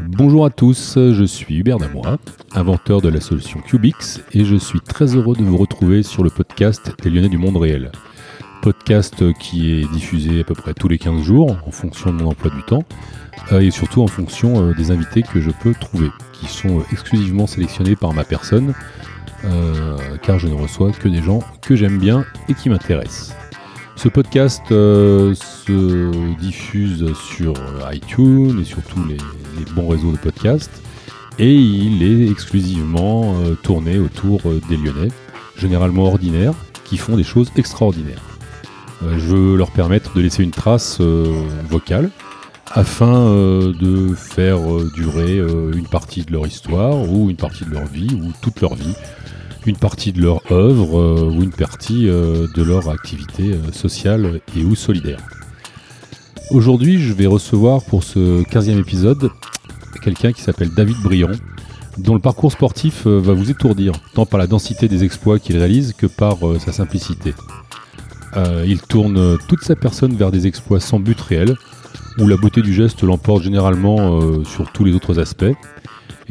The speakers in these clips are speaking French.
Bonjour à tous, je suis Hubert Damois, inventeur de la solution Cubix, et je suis très heureux de vous retrouver sur le podcast des Lyonnais du monde réel. Podcast qui est diffusé à peu près tous les 15 jours en fonction de mon emploi du temps euh, et surtout en fonction euh, des invités que je peux trouver, qui sont euh, exclusivement sélectionnés par ma personne, car je ne reçois que des gens que j'aime bien et qui m'intéressent. Ce podcast se diffuse sur iTunes et sur tous les, bons réseaux de podcasts, et il est exclusivement tourné autour des Lyonnais, généralement ordinaires, qui font des choses extraordinaires. je veux leur permettre de laisser une trace vocale afin euh, de faire euh, durer euh, une partie de leur histoire ou une partie de leur vie ou toute leur vie, une partie de leur œuvre ou une partie de leur activité sociale et ou solidaire. Aujourd'hui, je vais recevoir pour ce 15e épisode quelqu'un qui s'appelle David Briand, dont le parcours sportif va vous étourdir, tant par la densité des exploits qu'il réalise que par sa simplicité. il tourne toute sa personne vers des exploits sans but réel, où la beauté du geste l'emporte généralement euh, sur tous les autres aspects.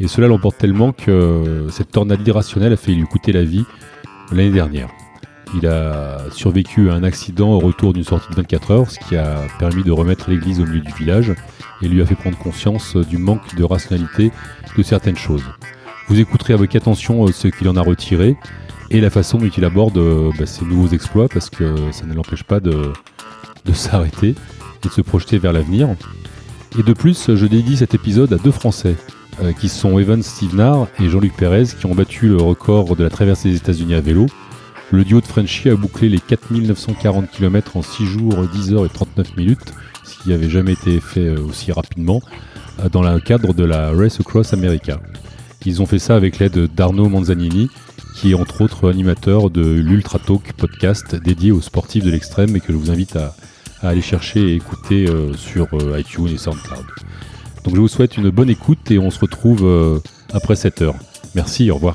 Et cela l'emporte tellement que euh, cette tornade irrationnelle a fait lui coûter la vie l'année dernière. Il a survécu à un accident au retour d'une sortie de 24 heures, ce qui a permis de remettre l'église au milieu du village et lui a fait prendre conscience du manque de rationalité de certaines choses. Vous écouterez avec attention euh, ce qu'il en a retiré et la façon dont il aborde bah, ses nouveaux exploits parce que ça ne l'empêche pas de, de s'arrêter de se projeter vers l'avenir. Et de plus, je dédie cet épisode à deux Français, euh, qui sont Evan Stevenard et Jean-Luc Pérez, qui ont battu le record de la traversée des États-Unis à vélo. Le duo de Frenchy a bouclé les 4940 km en 6 jours, 10 heures et 39 minutes, ce qui n'avait jamais été fait euh, aussi rapidement, euh, dans le cadre de la Race Across America. Ils ont fait ça avec l'aide d'Arnaud Manzanini, qui est entre autres animateur de l'Ultra Talk podcast dédié aux sportifs de l'extrême et que je vous invite à, aller chercher et écouter sur iTunes et SoundCloud. Donc je vous souhaite une bonne écoute et on se retrouve euh, après cette heure. Merci, au revoir.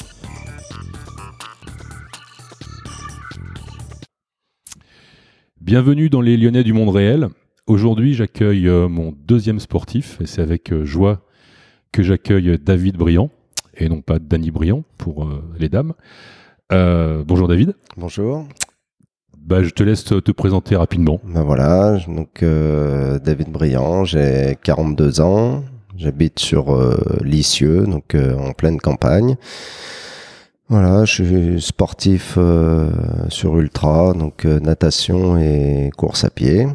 Bienvenue dans les Lyonnais du monde réel. Aujourd'hui, j'accueille mon deuxième sportif et c'est avec joie que j'accueille David Briand et non pas Danny Briand pour les dames. bonjour David. Bonjour. Bah, je te laisse te présenter rapidement. Ben voilà, donc euh, David Briand, j'ai 42 ans, j'habite sur euh, Lisieux, donc euh, en pleine campagne. Voilà, je suis sportif euh, sur ultra, donc natation et course à pied.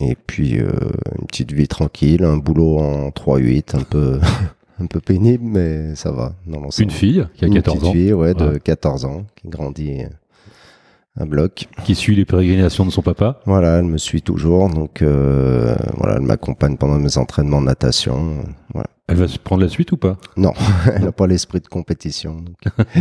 Et puis une petite vie tranquille, un boulot en 3-8, un peu un peu pénible, mais ça va. une fille qui a 14 une ans. fille, ouais, de 14 ans, qui grandit un bloc. Qui suit les pérégrinations de son papa Voilà, elle me suit toujours, donc euh, voilà, elle m'accompagne pendant mes entraînements de natation. Voilà. Elle va se prendre la suite ou pas? Non, elle n'a pas l'esprit de compétition.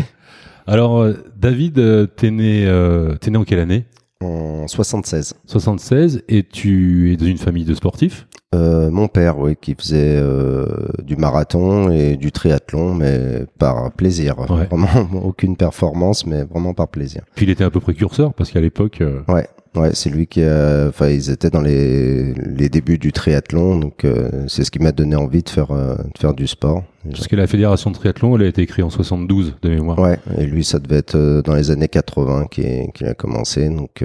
Alors, euh, David, euh, t'es né, euh, es né en quelle année? En 76. 76, et tu es dans une famille de sportifs? Euh, mon père, oui, qui faisait euh, du marathon et du triathlon, mais par plaisir. Vraiment aucune performance, mais vraiment par plaisir. Puis il était un peu précurseur parce qu'à l'époque. Euh, ouais, ouais, c'est lui qui, enfin, ils étaient dans les, les débuts du triathlon, donc c'est ce qui m'a donné envie de faire de faire du sport. Parce que la fédération de triathlon, elle a été créée en 72 de mémoire. Ouais, et lui, ça devait être dans les années 80 qu'il a commencé, donc.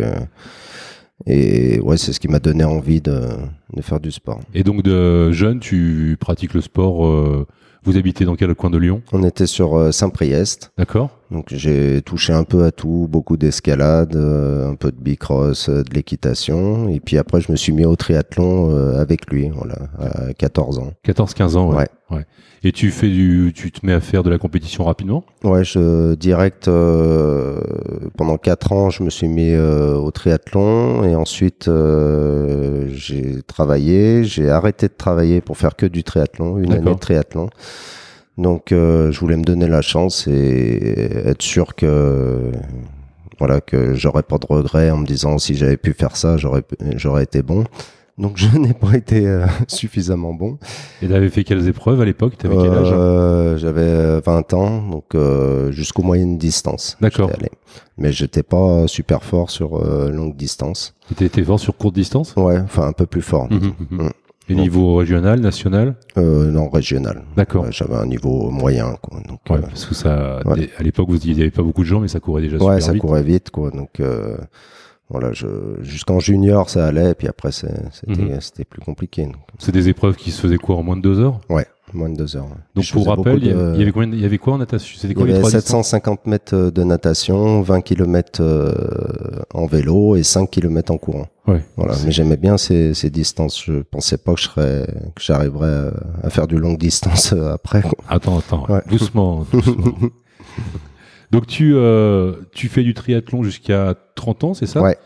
Et ouais, c'est ce qui m'a donné envie de, de, faire du sport. Et donc de jeune, tu pratiques le sport. Euh, vous habitez dans quel coin de Lyon? On était sur euh, Saint-Priest. D'accord. Donc j'ai touché un peu à tout, beaucoup d'escalade, euh, un peu de bicross, de l'équitation. Et puis après, je me suis mis au triathlon avec lui, voilà, à 14 ans. 14-15 ans, ouais. ouais. Et tu fais du, tu te mets à faire de la compétition rapidement? Ouais, je direct euh, pendant quatre ans, je me suis mis euh, au triathlon et ensuite euh, j'ai travaillé. J'ai arrêté de travailler pour faire que du triathlon, une année de triathlon. Donc je voulais me donner la chance et être sûr que voilà que j'aurais pas de regrets en me disant si j'avais pu faire ça, j'aurais j'aurais été bon. Donc je n'ai pas été euh, suffisamment bon. Et tu avais fait quelles épreuves à l'époque? Tu avais quel âge euh, J'avais 20 ans, donc euh, jusqu'aux moyennes distances. D'accord. Mais j'étais pas super fort sur longue distance. Tu étais fort sur courte distance? Ouais, enfin un peu plus fort. Mmh, mmh, mmh. Et Donc- niveau régional, national Euh, non, régional. D'accord. Ouais, J'avais un niveau moyen, quoi. Donc, Ouais, euh, parce que ça, ouais. à l'époque, vous il n'y avait pas beaucoup de gens, mais ça courait déjà ouais, super ça vite. courait vite, quoi. Donc, euh, voilà, jusqu'en junior, ça allait, puis après, c'était Mhm. c'était plus compliqué. C'est des épreuves qui se faisaient quoi en moins de deux heures? Ouais, moins de deux heures. ouais. Donc Je pour rappel, il y, avait, de- il y avait combien, il y avait quoi en natation? C'était Il y quoi les avait trois distances? 750 mètres de natation, 20 km en vélo et 5 km en courant. Ouais. Voilà, mais j'aimais bien ces, ces distances. Je pensais pas que je serais, que j'arriverais à- à faire du longue distance euh, après. quoi. Attends, attends, Ouais. doucement, doucement. Donc tu, euh, tu fais du triathlon jusqu'à 30 ans, c'est ça Ouais.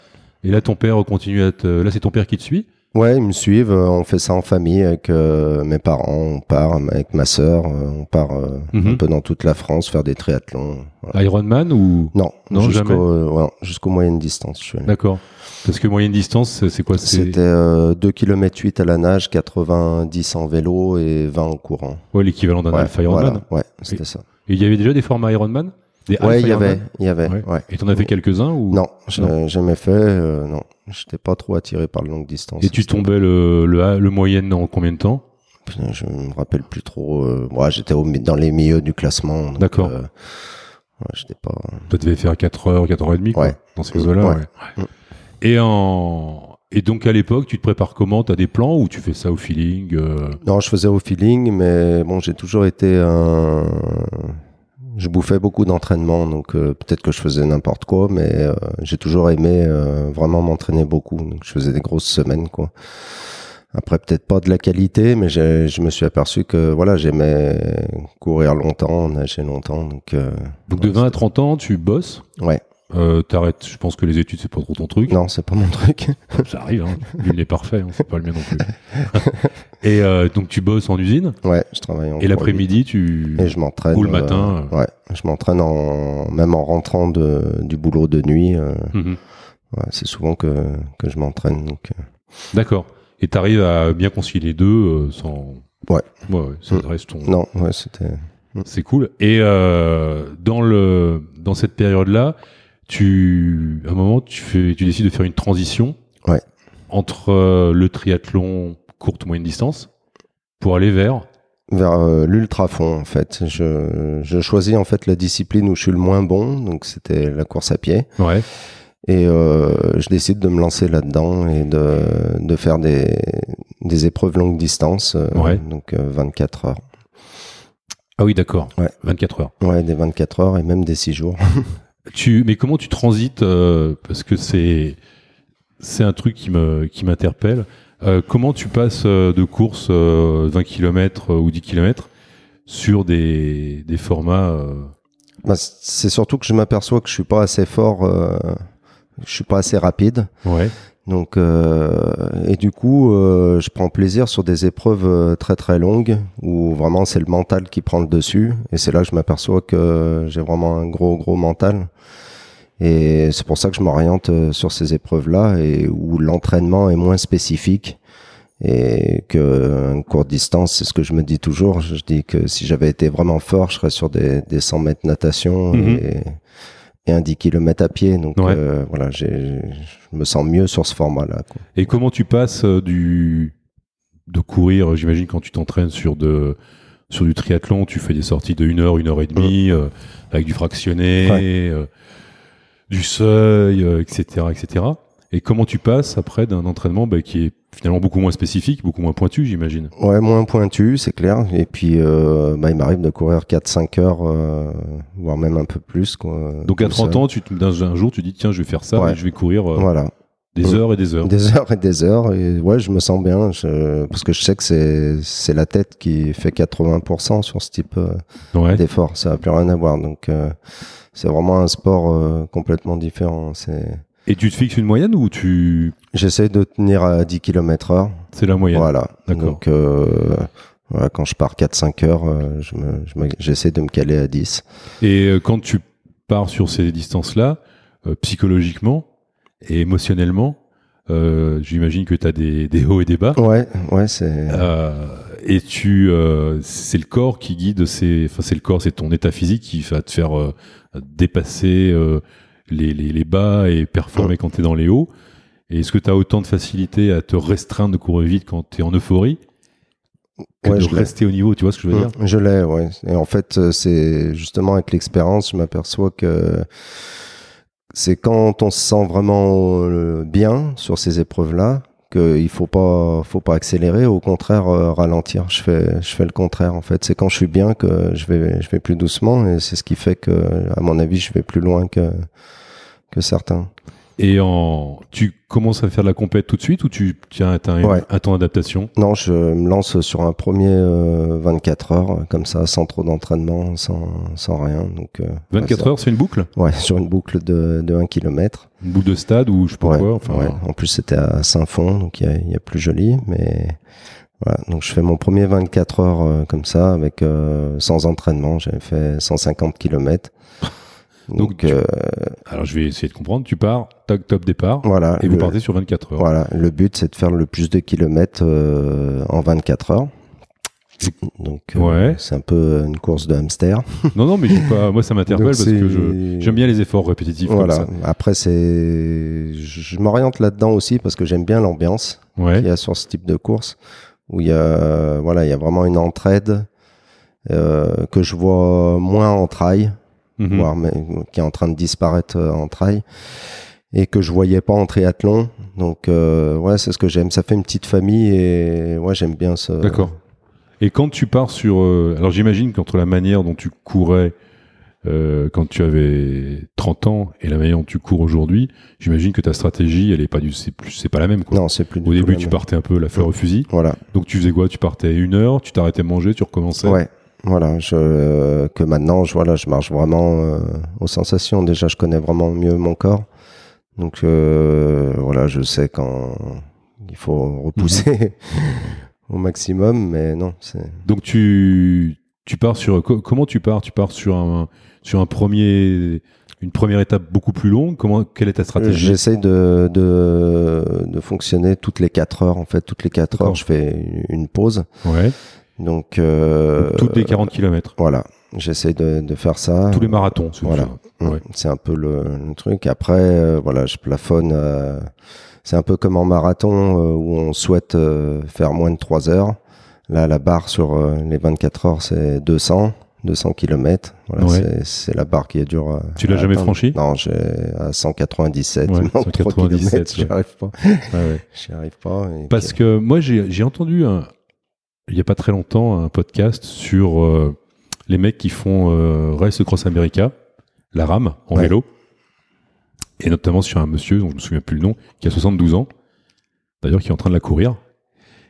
Et là, ton père continue à te... Là, c'est ton père qui te suit Ouais, ils me suivent. euh, On fait ça en famille avec euh, mes parents. On part avec ma sœur. On part euh, Mhm. un peu dans toute la France faire des triathlons. Voilà. Ironman ou... Non, Non, jusqu'au euh, ouais, jusqu'au moyenne distance. Je suis allé. D'accord. Parce que moyenne distance, c'est quoi C'était euh, 2 km 8 à la nage, 90 en vélo et 20 en courant. ouais, l'équivalent d'un Ouais, Alpha Ironman. voilà, ouais, c'était ça. Et il y avait déjà des formats Ironman? Des Ouais, il y avait, il y avait, Ouais. ouais. Et t'en as fait quelques-uns ou... Non, j'ai jamais fait. euh, non, j'étais pas trop attiré par le longue distance. Et tu tombais le, le, le moyenne en combien de temps? Putain, Je me rappelle plus trop. euh, moi, j'étais au mi- dans les milieux du classement. D'accord. euh, ouais, j'étais pas. Tu devais faire 4 heures, 4 heures et demie, quoi, Ouais. dans ces eaux-là. Ouais. ouais. Et, en... et donc, à l'époque, tu te prépares comment? T'as des plans ou tu fais ça au feeling euh, Non, je faisais au feeling, mais bon, j'ai toujours été un. Je bouffais beaucoup d'entraînement, donc euh, peut-être que je faisais n'importe quoi, mais euh, j'ai toujours aimé euh, vraiment m'entraîner beaucoup. Donc je faisais des grosses semaines, quoi. Après, peut-être pas de la qualité, mais je me suis aperçu que voilà, j'aimais courir longtemps, nager longtemps, donc euh, Donc, de 20 à 30 ans, tu bosses? ouais. Euh, T'arrêtes. Je pense que les études, c'est pas trop ton truc. Non, c'est pas mon truc. Ça arrive, hein. Nul n'est parfait, hein, c'est pas le mien non plus. et euh, donc, tu bosses en usine? ouais, je travaille en Et l'après-midi, tu. Et je m'entraîne. Ou le matin, euh, ouais, je m'entraîne en même en rentrant de, du boulot de nuit. euh, Mhm. ouais, c'est souvent que, que je m'entraîne. Donc, euh, D'accord. Et t'arrives à bien concilier les deux euh, sans. Ouais. Ouais, ouais, ça Mm. reste ton. non, ouais, c'était. C'est cool. Et euh, dans le dans cette période-là, tu à un moment tu fais tu décides de faire une transition Ouais. entre euh, le triathlon courte moyenne distance pour aller vers Vers euh, l'ultra fond en fait. Je, je choisis en fait la discipline où je suis le moins bon, donc c'était la course à pied. ouais Et euh, je décide de me lancer là-dedans et de, de faire des, des épreuves longue distance, Ouais. donc euh, 24 heures. ah oui d'accord Ouais. 24 heures Ouais, des 24 heures et même des 6 jours. tu mais comment tu transites euh, parce que c'est c'est un truc qui me qui m'interpelle Euh, comment tu passes euh, de course euh, 20 km ou 10 km sur des des formats euh, Bah, c'est surtout que je m'aperçois que je suis pas assez fort, euh, je suis pas assez rapide. ouais Donc euh, et du coup, euh, je prends plaisir sur des épreuves euh, très très longues où vraiment c'est le mental qui prend le dessus. Et c'est là que je m'aperçois que j'ai vraiment un gros gros mental. Et c'est pour ça que je m'oriente euh, sur ces épreuves-là et où l'entraînement est moins spécifique. Et que une courte distance, c'est ce que je me dis toujours. Je dis que si j'avais été vraiment fort, je serais sur des, des 100 mètres natation Mhm. et, et un 10 km à pied. Donc Ouais. euh, voilà, j'ai, je me sens mieux sur ce format-là. quoi. Et comment tu passes euh, du de courir, j'imagine quand tu t'entraînes sur de sur du triathlon, tu fais des sorties de 1 heure, 1 heure et demie, euh, avec du fractionné, Ouais. euh, du seuil, euh, etc., etc. Et comment tu passes après d'un entraînement bah, qui est finalement beaucoup moins spécifique, beaucoup moins pointu, j'imagine. Ouais, moins pointu, c'est clair. Et puis, euh, bah, il m'arrive de courir 4-5 heures, euh, voire même un peu plus. Quoi, Donc à tout 30 seul. ans, tu un jour, tu dis tiens, je vais faire ça, Ouais. et je vais courir euh, Voilà. des Mm. heures et des heures. Des heures et des heures. Et ouais, je me sens bien. Je, parce que je sais que c'est, c'est la tête qui fait 80% sur ce type Ouais. d'effort. Ça n'a plus rien à voir. Donc, c'est vraiment un sport complètement différent. C'est, Et tu te fixes une moyenne ou tu j'essaie de tenir à 10 km heure. c'est la moyenne Voilà. Donc, euh, voilà, quand je pars 4-5 heures, euh, je me, je j'essaie de me caler à 10. Et euh, quand tu pars sur ces distances-là, euh, psychologiquement et émotionnellement, euh, j'imagine que tu as des, des hauts et des bas. Ouais, ouais, c'est. Euh, et tu, c'est le corps qui guide, c'est, enfin c'est le corps, c'est ton état physique qui va te faire dépasser les, les, les bas et performer quand tu es dans les hauts. Et est-ce que tu as autant de facilité à te restreindre de courir vite quand tu es en euphorie que Ouais, de je l'ai. rester au niveau, tu vois ce que je veux dire? Mm, Je l'ai, ouais. Et en fait, euh, c'est justement avec l'expérience, je m'aperçois que c'est quand on se sent vraiment euh, bien sur ces épreuves-là qu'il faut pas, faut pas accélérer, au contraire euh, ralentir. Je fais, le contraire en fait. C'est quand je suis bien que je vais, plus doucement et c'est ce qui fait que, à mon avis, je vais plus loin que certains. Et en, tu commences à faire de la compète tout de suite ou tu tiens as un, Ouais. un temps d'adaptation? Non, je me lance sur un premier euh, 24 heures euh, comme ça, sans trop d'entraînement, sans, sans rien. Donc euh, 24 ouais, heures, c'est une boucle? Ouais, sur une boucle de, de 1 km. Une boucle de stade ou je sais pas Ouais, quoi enfin. En plus, c'était à Saint-Fond, donc il y a, il y a plus joli. Mais voilà, donc je fais mon premier 24 heures euh, comme ça, avec euh, sans entraînement. J'avais fait 150 km. Donc, Donc, tu- euh, Alors je vais essayer de comprendre. Tu pars, tac, top départ, voilà. et vous le- partez sur 24 heures. Voilà, le but c'est de faire le plus de kilomètres euh, en 24 heures. Donc euh, Ouais. c'est un peu une course de hamster. Non, non, mais je pas, moi ça m'interpelle parce que j'aime bien les efforts répétitifs Voilà. comme Après c'est, je m'oriente là-dedans aussi parce que j'aime bien l'ambiance. Ouais. qu'il y a sur ce type de course où il y a, voilà, il y a vraiment une entraide euh, que je vois moins en trail, Mhm. voire qui est en train de disparaître euh, en trail et que je voyais pas en triathlon. Donc euh, ouais, c'est ce que j'aime. Ça fait une petite famille et ouais, j'aime bien ce. D'accord. Et quand tu pars sur... euh, alors j'imagine qu'entre la manière dont tu courais euh, quand tu avais 30 ans et la manière dont tu cours aujourd'hui, j'imagine que ta stratégie, elle est pas du, c'est plus, c'est pas la même quoi. Non, c'est plus du Au début, tu partais un peu la fleur au fusil. Voilà. Donc tu faisais quoi? Tu partais une heure, tu t'arrêtais manger, tu recommençais? Ouais. Voilà, je, euh, que maintenant, je, voilà, je marche vraiment euh, aux sensations. Déjà, je connais vraiment mieux mon corps. Donc, euh, voilà, je sais quand il faut repousser au maximum, mais non, c'est. Donc tu tu pars sur co- comment tu pars? Tu pars sur un sur un premier une première étape beaucoup plus longue? Comment quelle est ta stratégie? J'essaie de, de, de fonctionner toutes les 4 heures. En fait, toutes les 4 D'accord. heures, je fais une pause. Ouais. Donc, euh, Donc, toutes les 40 km. voilà, j'essaie de, de faire ça. Tous les marathons. Voilà. c'est- Ouais. C'est un peu le, le truc. Après, euh, voilà, je plafonne. euh, c'est un peu comme en marathon euh, où on souhaite euh, faire moins de 3 heures. Là, la barre sur euh, les 24 heures, c'est 200, 200 km. Voilà, Ouais. c'est- c'est la barre qui est dure. à- Tu l'as jamais franchi Non, j'ai à 197. Ouais, il manque 3 197, kilomètres, J'y ouais. arrive pas. Ouais, ouais. J'y arrive pas. Parce puis- que moi j'ai j'ai entendu un, il y a pas très longtemps un podcast sur euh, les mecs qui font euh, Race Cross America, la rame en Ouais. vélo, et notamment sur un monsieur dont je me souviens plus le nom, qui a 72 ans, d'ailleurs qui est en train de la courir,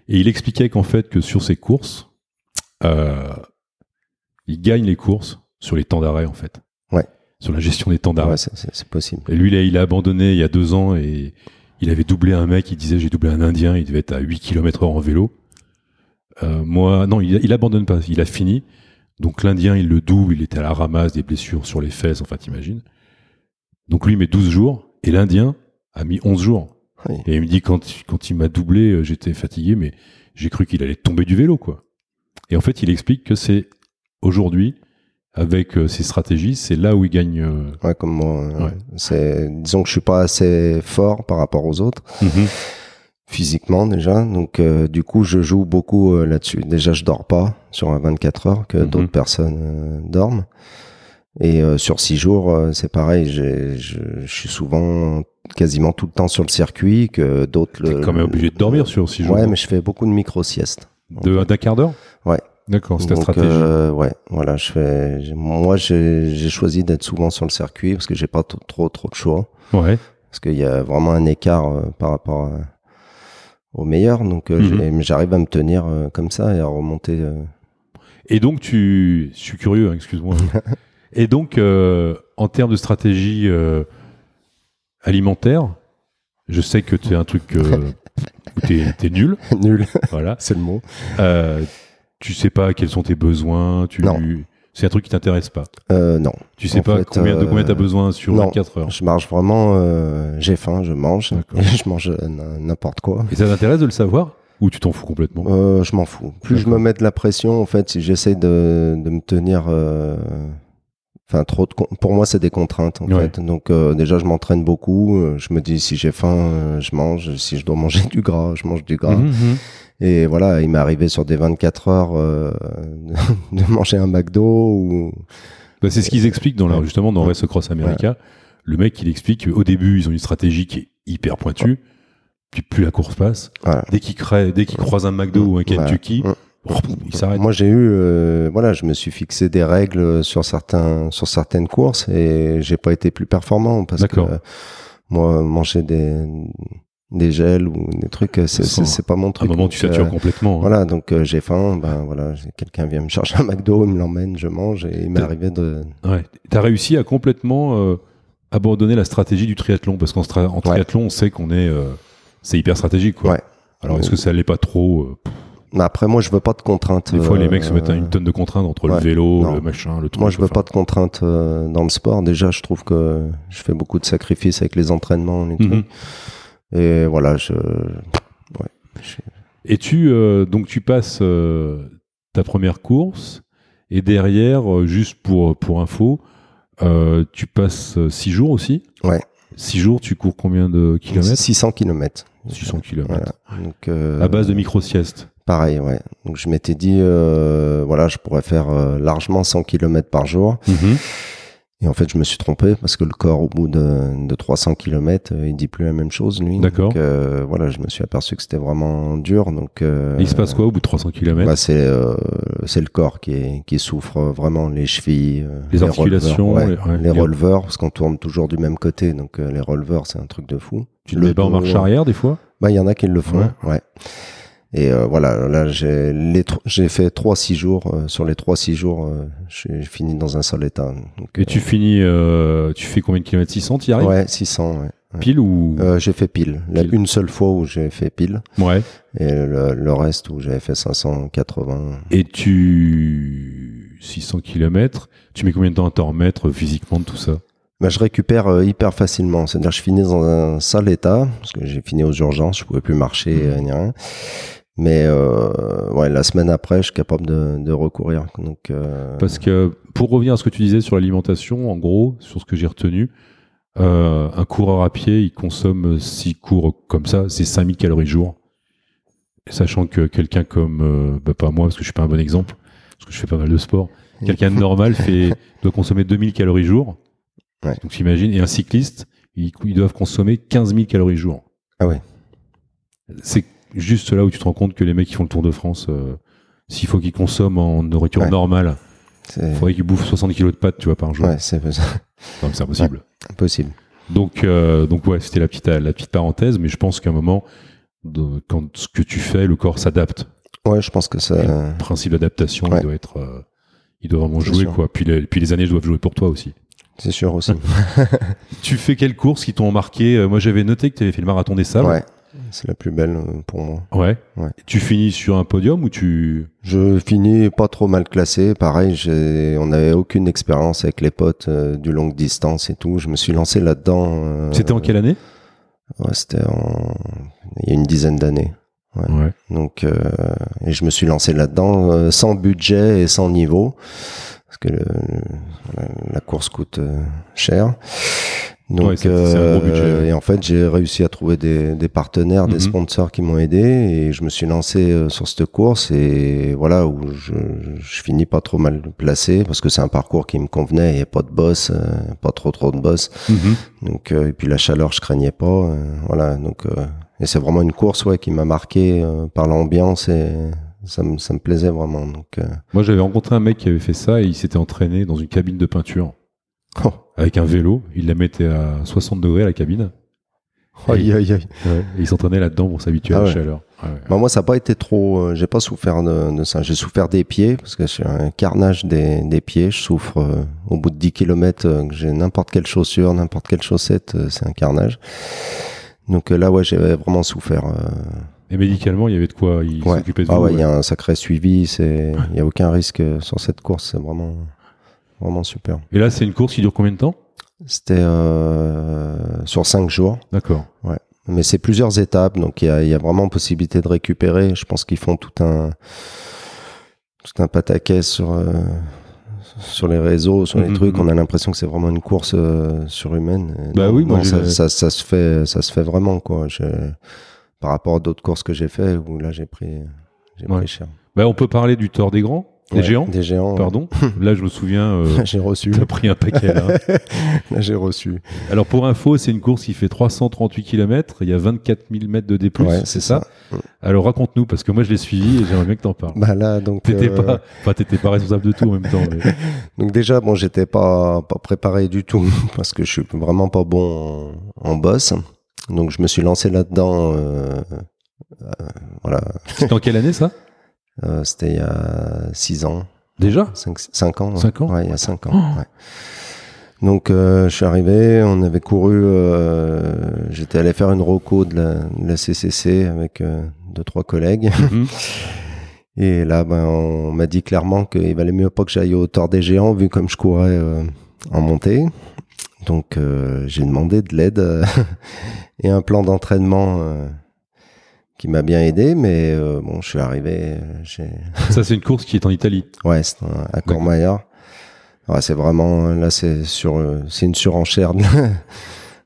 et il expliquait qu'en fait que sur ces courses, euh, il gagne les courses sur les temps d'arrêt en fait, Ouais. sur la gestion des temps d'arrêt. Ouais, c'est- possible. Et lui, il a, il a abandonné il y a deux ans et il avait doublé un mec, il disait j'ai doublé un Indien, il devait être à 8 km heure en vélo. Euh, moi, non, il, il abandonne pas, il a fini. Donc l'Indien, il le double, il était à la ramasse, des blessures sur les fesses, enfin t'imagines. Donc lui, il met 12 jours et l'Indien a mis 11 jours. Oui. Et il me dit quand, quand il m'a doublé, euh, j'étais fatigué, mais j'ai cru qu'il allait tomber du vélo, quoi. Et en fait, il explique que c'est aujourd'hui, avec euh, ses stratégies, c'est là où il gagne. euh, Ouais, comme moi. euh, Ouais. C'est, disons que je suis pas assez fort par rapport aux autres. Physiquement déjà. Donc euh, du coup, je joue beaucoup euh, là-dessus. Déjà, je dors pas sur un 24 heures que Mhm. d'autres personnes euh, dorment. Et euh, sur six jours, euh, c'est pareil. Je, je suis souvent quasiment tout le temps sur le circuit que d'autres. T'es quand même obligé de dormir sur 6 jours. Ouais, mais je fais beaucoup de micro siestes. De, d'un quart d'heure? Ouais. D'accord, c'est ta stratégie. euh, ouais, voilà, je fais. Moi, j'ai choisi d'être souvent sur le circuit parce que j'ai pas trop, trop de choix Ouais. parce qu'il y a vraiment un écart par rapport à- aux meilleurs. Donc euh, Mhm. j'arrive à me tenir euh, comme ça et à remonter. euh. Et donc, tu. Je suis curieux, hein, excuse-moi. Et donc, en termes de stratégie alimentaire, je sais que tu es un truc où tu es, nul. Nul, Voilà. c'est le mot. Euh, tu sais pas quels sont tes besoins. Tu... Non. C'est un truc qui t'intéresse pas. Euh, non, Tu sais En pas fait, combien, de euh, combien tu as besoin sur non. 24 heures. je marche vraiment. euh, j'ai faim, je mange. Et je mange euh, n'importe quoi. Et ça t'intéresse de le savoir Ou tu t'en fous complètement? Euh, je m'en fous. Plus je me mets de la pression, en fait, si j'essaie de, de me tenir euh, Enfin, trop de pour moi, c'est des contraintes en Ouais. fait. Donc euh, déjà, je m'entraîne beaucoup. euh, Je me dis si j'ai faim, euh, je mange. Si je dois manger du gras, je mange du gras. Mhm, mhm. Et voilà, il m'est arrivé sur des 24 heures euh, de manger un McDo ou Bah, c'est ce qu'ils expliquent dans leur, justement dans Race Across America. Le mec, il explique qu'au début, ils ont une stratégie qui est hyper pointue. Puis plus la course passe, voilà. dès qu'ils dès qu'ils croisent un McDo ou un Kentucky, Ouais. ils s'arrêtent. Moi, j'ai eu, euh, voilà, je me suis fixé des règles sur certains, sur certaines courses et j'ai pas été plus performant parce que euh, moi, manger des, des gels ou des trucs, euh, c'est, pas mon À un truc. moment, tu Donc, satures euh, complètement. hein. Voilà, donc euh, j'ai faim, ben voilà, quelqu'un vient me chercher un McDo, il me l'emmène, je mange et il m'est arrivé de. Ouais. T'as réussi à complètement euh, abandonner la stratégie du triathlon parce qu'en en triathlon, on sait qu'on est, c'est hyper stratégique. Quoi. Ouais. Alors, est-ce que ça l'est pas trop après, moi, je veux pas de contraintes. Des fois, les mecs se mettent une tonne de contraintes entre le vélo, Non. le machin, le truc. Moi, je veux pas de contraintes dans le sport. Déjà, je trouve que je fais beaucoup de sacrifices avec les entraînements, les Mhm. trucs. Et voilà, je. Ouais. je- Et tu, euh, donc, tu passes euh, ta première course et derrière, euh, juste pour pour info, tu passes 6 jours aussi? Ouais. 6 jours, tu cours combien de kilomètres? 600 km. 600 kilomètres. Voilà. Donc, À base de micro-sieste. Pareil, ouais. Donc, je m'étais dit, voilà, je pourrais faire largement 100 km par jour. Et en fait, je me suis trompé parce que le corps, au bout de, de 300 km, il dit plus la même chose, lui. D'accord. Donc, euh, voilà, je me suis aperçu que c'était vraiment dur. Donc, euh, il se passe quoi au bout de 300 km bah, c'est euh, c'est le corps qui, est, qui souffre vraiment, les chevilles, euh, Les articulations, releveurs, les- ouais, les releveurs, parce qu'on tourne toujours du même côté. Donc, euh, les releveurs, c'est un truc de fou. Tu te Le mets pas en marche arrière des fois Bah, il y en a qui le font, Ouais. ouais. Et euh, voilà, là, j'ai j'ai fait 3-6 jours. euh, sur les 3-6 jours, euh, j'ai fini dans un seul état. Donc, Et tu finis, euh, tu fais combien de kilomètres? 600 Tu y euh, arrives? Ouais, 600, ouais. ouais. Pile ou? Euh, j'ai fait pile. Pile. une seule fois où j'ai fait pile. Ouais. Et le, le reste où j'avais fait 580. Et tu 600 km, tu mets combien de temps à t'en remettre euh, physiquement de tout ça? Bah, je récupère euh, hyper facilement. C'est-à-dire je finis dans un sale état, parce que j'ai fini aux urgences, je pouvais plus marcher euh, ni rien. Mais euh, ouais, la semaine après, je suis capable de, de recourir. Donc, euh, Parce que pour revenir à ce que tu disais sur l'alimentation, en gros, sur ce que j'ai retenu, euh, un coureur à pied, il consomme, s'il court comme ça, c'est 5000 calories jour. Sachant que quelqu'un comme, bah, pas moi, parce que je suis pas un bon exemple, parce que je fais pas mal de sport, quelqu'un de normal fait, doit consommer 2000 calories jour. Ouais. Donc t'imagines, et un cycliste, ils, ils doivent consommer 15 000 calories jour. Ah ouais. C'est juste là où tu te rends compte que les mecs qui font le Tour de France, euh, s'il faut qu'ils consomment en nourriture Ouais. normale, il faudrait qu'ils bouffent 60 kilos de pâtes, tu vois, par jour. ouais, c'est impossible. impossible. Donc, euh, donc ouais, c'était la petite, la petite parenthèse, mais je pense qu'à un moment, de- quand ce que tu fais, le corps s'adapte. Ouais, je pense que ça. Le principe d'adaptation, Ouais. il doit être, euh, il doit vraiment jouer, sûr. quoi. Puis les, puis les années doivent jouer pour toi aussi. C'est sûr aussi. Tu fais quelles courses qui t'ont marqué? Euh, Moi, j'avais noté que tu avais fait le marathon des sables. ouais, c'est la plus belle euh, pour moi. Ouais. Ouais. Tu finis sur un podium ou tu Je finis pas trop mal classé. Pareil, on n'avait aucune expérience avec les potes euh, du longue distance et tout. Je me suis lancé là-dedans. euh, C'était en quelle année? Ouais, c'était en... il y a une dizaine d'années. Ouais. Donc, euh, et je me suis lancé là-dedans sans budget et sans niveau, parce que le- la, la course coûte cher. Donc, Ouais, c'est- c'est un gros budget, euh, et en fait, j'ai réussi à trouver des, des partenaires, Mhm. des sponsors qui m'ont aidé, et je me suis lancé euh, sur cette course, et voilà où je, je finis pas trop mal placé, parce que c'est un parcours qui me convenait, il n'y a pas de boss, euh, pas trop trop de boss. Donc euh, et puis la chaleur, je craignais pas. voilà. Donc et c'est vraiment une course ouais qui m'a marqué par l'ambiance et ça me ça me plaisait vraiment. Donc euh, Moi, j'avais rencontré un mec qui avait fait ça et il s'était entraîné dans une cabine de peinture oh, avec un vélo. Il la mettait à 60 degrés, la cabine. aïe, aïe, aïe. Et il s'entraînait là-dedans pour s'habituer à Ah la ouais. chaleur. Ouais. Bah, moi ça n'a pas été trop. euh, j'ai pas souffert de, de ça. J'ai souffert des pieds parce que j'ai un carnage des, des pieds. Je souffre euh, au bout de 10 km que j'ai n'importe quelle chaussure, n'importe quelle chaussette, euh, c'est un carnage. Donc euh, là ouais j'avais vraiment souffert. euh, Et médicalement, il y avait de quoi? Il s'occupait de Ah vous. ouais, il y a un sacré suivi, c'est il y a aucun risque euh, sur cette course, c'est vraiment vraiment super. Et là, c'est une course qui dure combien de temps? C'était euh, sur cinq jours, D'accord. mais c'est plusieurs étapes, donc il y a, il y a vraiment possibilité de récupérer. Je pense qu'ils font tout un tout un pataquès sur euh, sur les réseaux, sur les Mhm, trucs, mhm. on a l'impression que c'est vraiment une course euh, surhumaine. Et Bah non, oui, moi, non, ça, ça, ça se fait, ça se fait vraiment quoi. Je- par rapport à d'autres courses que j'ai fait où là j'ai pris, j'ai Ouais. pris cher. Bah, on peut parler du tort des grands, des Ouais, géants. Des géants. Pardon. Là, je me souviens, euh, j'ai reçu. t'as pris un paquet là. Là, j'ai reçu. Alors pour info, c'est une course qui fait 338 km. Il y a 24 000 mètres de D+. Ouais, c'est ça. Alors raconte-nous parce que moi je l'ai suivi et j'aimerais bien que t'en parles. Bah là donc. T'étais euh, pas, enfin t'étais pas responsable de tout en même temps. mais- Donc déjà, bon, j'étais pas pas préparé du tout parce que je suis vraiment pas bon en, en boss. Donc je me suis lancé là-dedans. euh, euh, voilà, C'était en quelle année ça? Euh, c'était il y a 6 ans, Déjà? 5, ans. ouais. Cinq ans? Ouais, il y a 5 ans. Oh. ouais. Donc euh, je suis arrivé, on avait couru, euh, j'étais allé faire une roco de la, de la CCC avec euh, deux trois collègues. Mhm. Et là, ben, on m'a dit clairement qu'il valait mieux pas que j'aille au tort des géants, vu comme je courais euh, en montée. Donc, euh, j'ai demandé de l'aide euh, et un plan d'entraînement euh, qui m'a bien aidé. Mais euh, bon, je suis arrivé. Ça c'est une course qui est en Italie. Ouais, c'est à Courmayeur. Ouais, c'est vraiment là, c'est sur, euh, c'est une surenchère de la,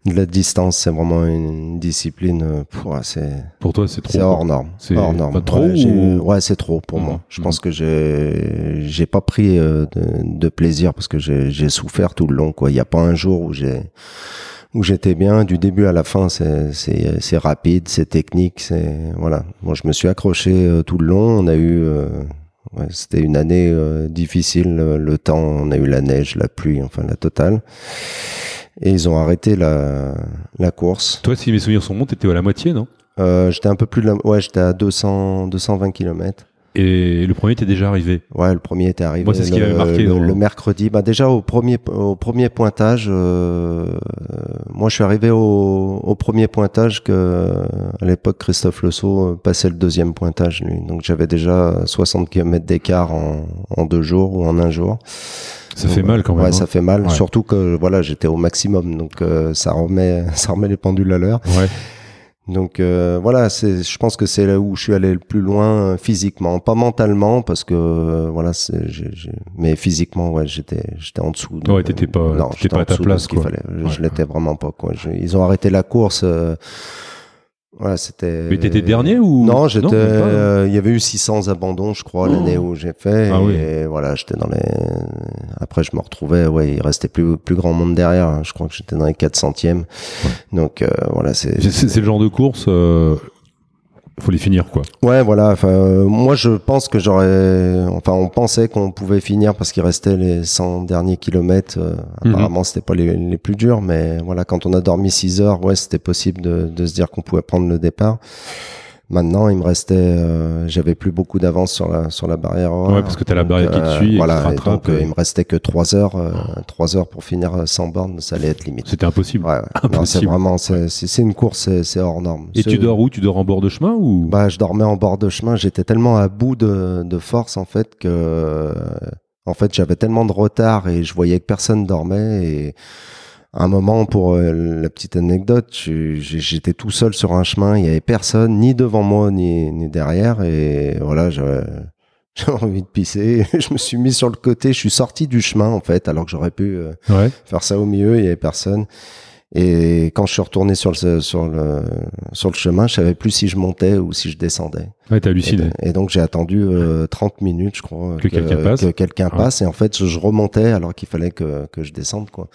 de la distance. C'est vraiment une discipline. euh, pff, ouais, c'est Pour toi c'est trop. c'est hors norme. C'est hors norme. pas trop ouais, ou- ouais, c'est trop pour Mhm. moi. Je Mhm. pense que j'ai j'ai pas pris euh, de, de plaisir parce que j'ai j'ai souffert tout le long. Quoi, il y a pas un jour où j'ai où j'étais bien du début à la fin. C'est rapide, c'est technique, c'est voilà. Moi, je me suis accroché euh, tout le long. On a eu euh, ouais, c'était une année euh, difficile. Le, le temps, on a eu la neige, la pluie, enfin la totale. Et ils ont arrêté la la course. Toi si mes souvenirs sont bons, t'étais à la moitié non? Euh, j'étais un peu plus de la... ouais, j'étais à 200 220 km. Et le premier t'es déjà arrivé. Ouais, le premier était arrivé Moi, c'est ce qui le, m'avait marqué le, le mercredi. Bah déjà au premier au premier pointage, euh, moi je suis arrivé au, au premier pointage que à l'époque Christophe Le Sceau passait le deuxième pointage lui. Donc j'avais déjà 60 km d'écart en, en deux jours ou en un jour. Ça Donc, fait mal quand même. Ouais, hein. ça fait mal. Ouais. Surtout que voilà, j'étais au maximum, donc euh, ça remet ça remet les pendules à l'heure. Ouais. Donc euh, voilà, c'est, je pense que c'est là où je suis allé le plus loin euh, physiquement, pas mentalement parce que euh, voilà, c'est, j'ai, j'ai- mais physiquement, ouais, j'étais, j'étais en dessous. de- Ouais, t'étais pas- non, t'étais pas à ta place, ce qu'il quoi. fallait. Je, Ouais, l'étais vraiment pas quoi. Je- ils ont arrêté la course. euh, voilà, c'était. Mais t'étais dernier ou Non, j'étais. hein. euh, Il y avait eu 600 abandons, je crois, Oh. l'année où j'ai fait. Ah oui. et voilà, j'étais dans les. Après, je me retrouvais. Ouais, il restait plus plus grand monde derrière. hein. Je crois que j'étais dans les 400e. Donc euh, voilà, c'est. C'est- C'est c'est le genre de course. Euh... Faut les finir quoi. Ouais, voilà. Enfin, euh, moi, je pense que j'aurais. Enfin, on pensait qu'on pouvait finir parce qu'il restait les 100 derniers kilomètres. euh, Mhm. Apparemment, c'était pas les, les plus durs, mais voilà, quand on a dormi 6 heures, ouais, c'était possible de, de se dire qu'on pouvait prendre le départ. Maintenant, il me restait, euh, j'avais plus beaucoup d'avance sur la sur la barrière. horaire. Ouais, parce que t'as la Donc, barrière qui te suit et voilà, et donc, euh, et- il me restait que 3 heures, euh, 3 heures pour finir euh, sans borne, ça allait être limite. C'était impossible. Ouais. Non, c'est Impossible. vraiment, c'est c'est- c'est une course, c'est c'est hors norme. Et tu dors où? Tu dors en bord de chemin ou? Bah, je dormais en bord de chemin. J'étais tellement à bout de, de force en fait que, en fait, j'avais tellement de retard et je voyais que personne dormait. Et à un moment, pour euh, la petite anecdote, j'ai- j'étais tout seul sur un chemin. Il y avait personne, ni devant moi ni, ni derrière. Et voilà, j'avais envie de pisser. Je me suis mis sur le côté. Je suis sorti du chemin en fait, alors que j'aurais pu euh, Ouais. faire ça au milieu, il y avait personne. Et quand je suis retourné sur le sur le sur le chemin, je savais plus si je montais ou si je descendais. Ouais, t'as halluciné. et donc j'ai attendu euh, 30 minutes, je crois, Que quelqu'un passe. que quelqu'un Ouais. passe. Et en fait, je, je remontais alors qu'il fallait que que je descende, quoi.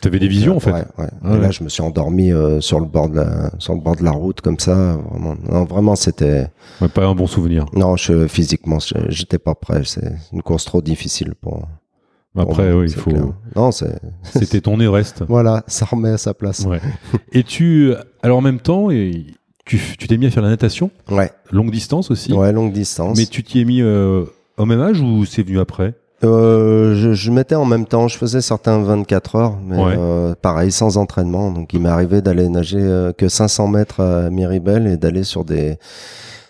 T'avais des visions en fait. Ouais, ouais. Ah et là, je me suis endormi euh, sur le bord de la sur le bord de la route comme ça. Vraiment, non, vraiment, c'était Ouais, pas un bon souvenir. non, je physiquement, j'étais pas prêt. C'est une course trop difficile pour. Après, moi, oui, il faut. clair. Non, c'est C'était ton Everest. voilà, ça remet à sa place. Ouais. Et tu, alors en même temps, et tu t'es mis à faire la natation, Ouais, longue distance aussi? ouais, longue distance. Mais tu t'y es mis euh, au même âge ou c'est venu après? Euh, je, je mettais en même temps, je faisais certains 24 heures, mais Ouais. euh, pareil, sans entraînement. Donc il m'est arrivé d'aller nager que 500 mètres à Miribel et d'aller sur des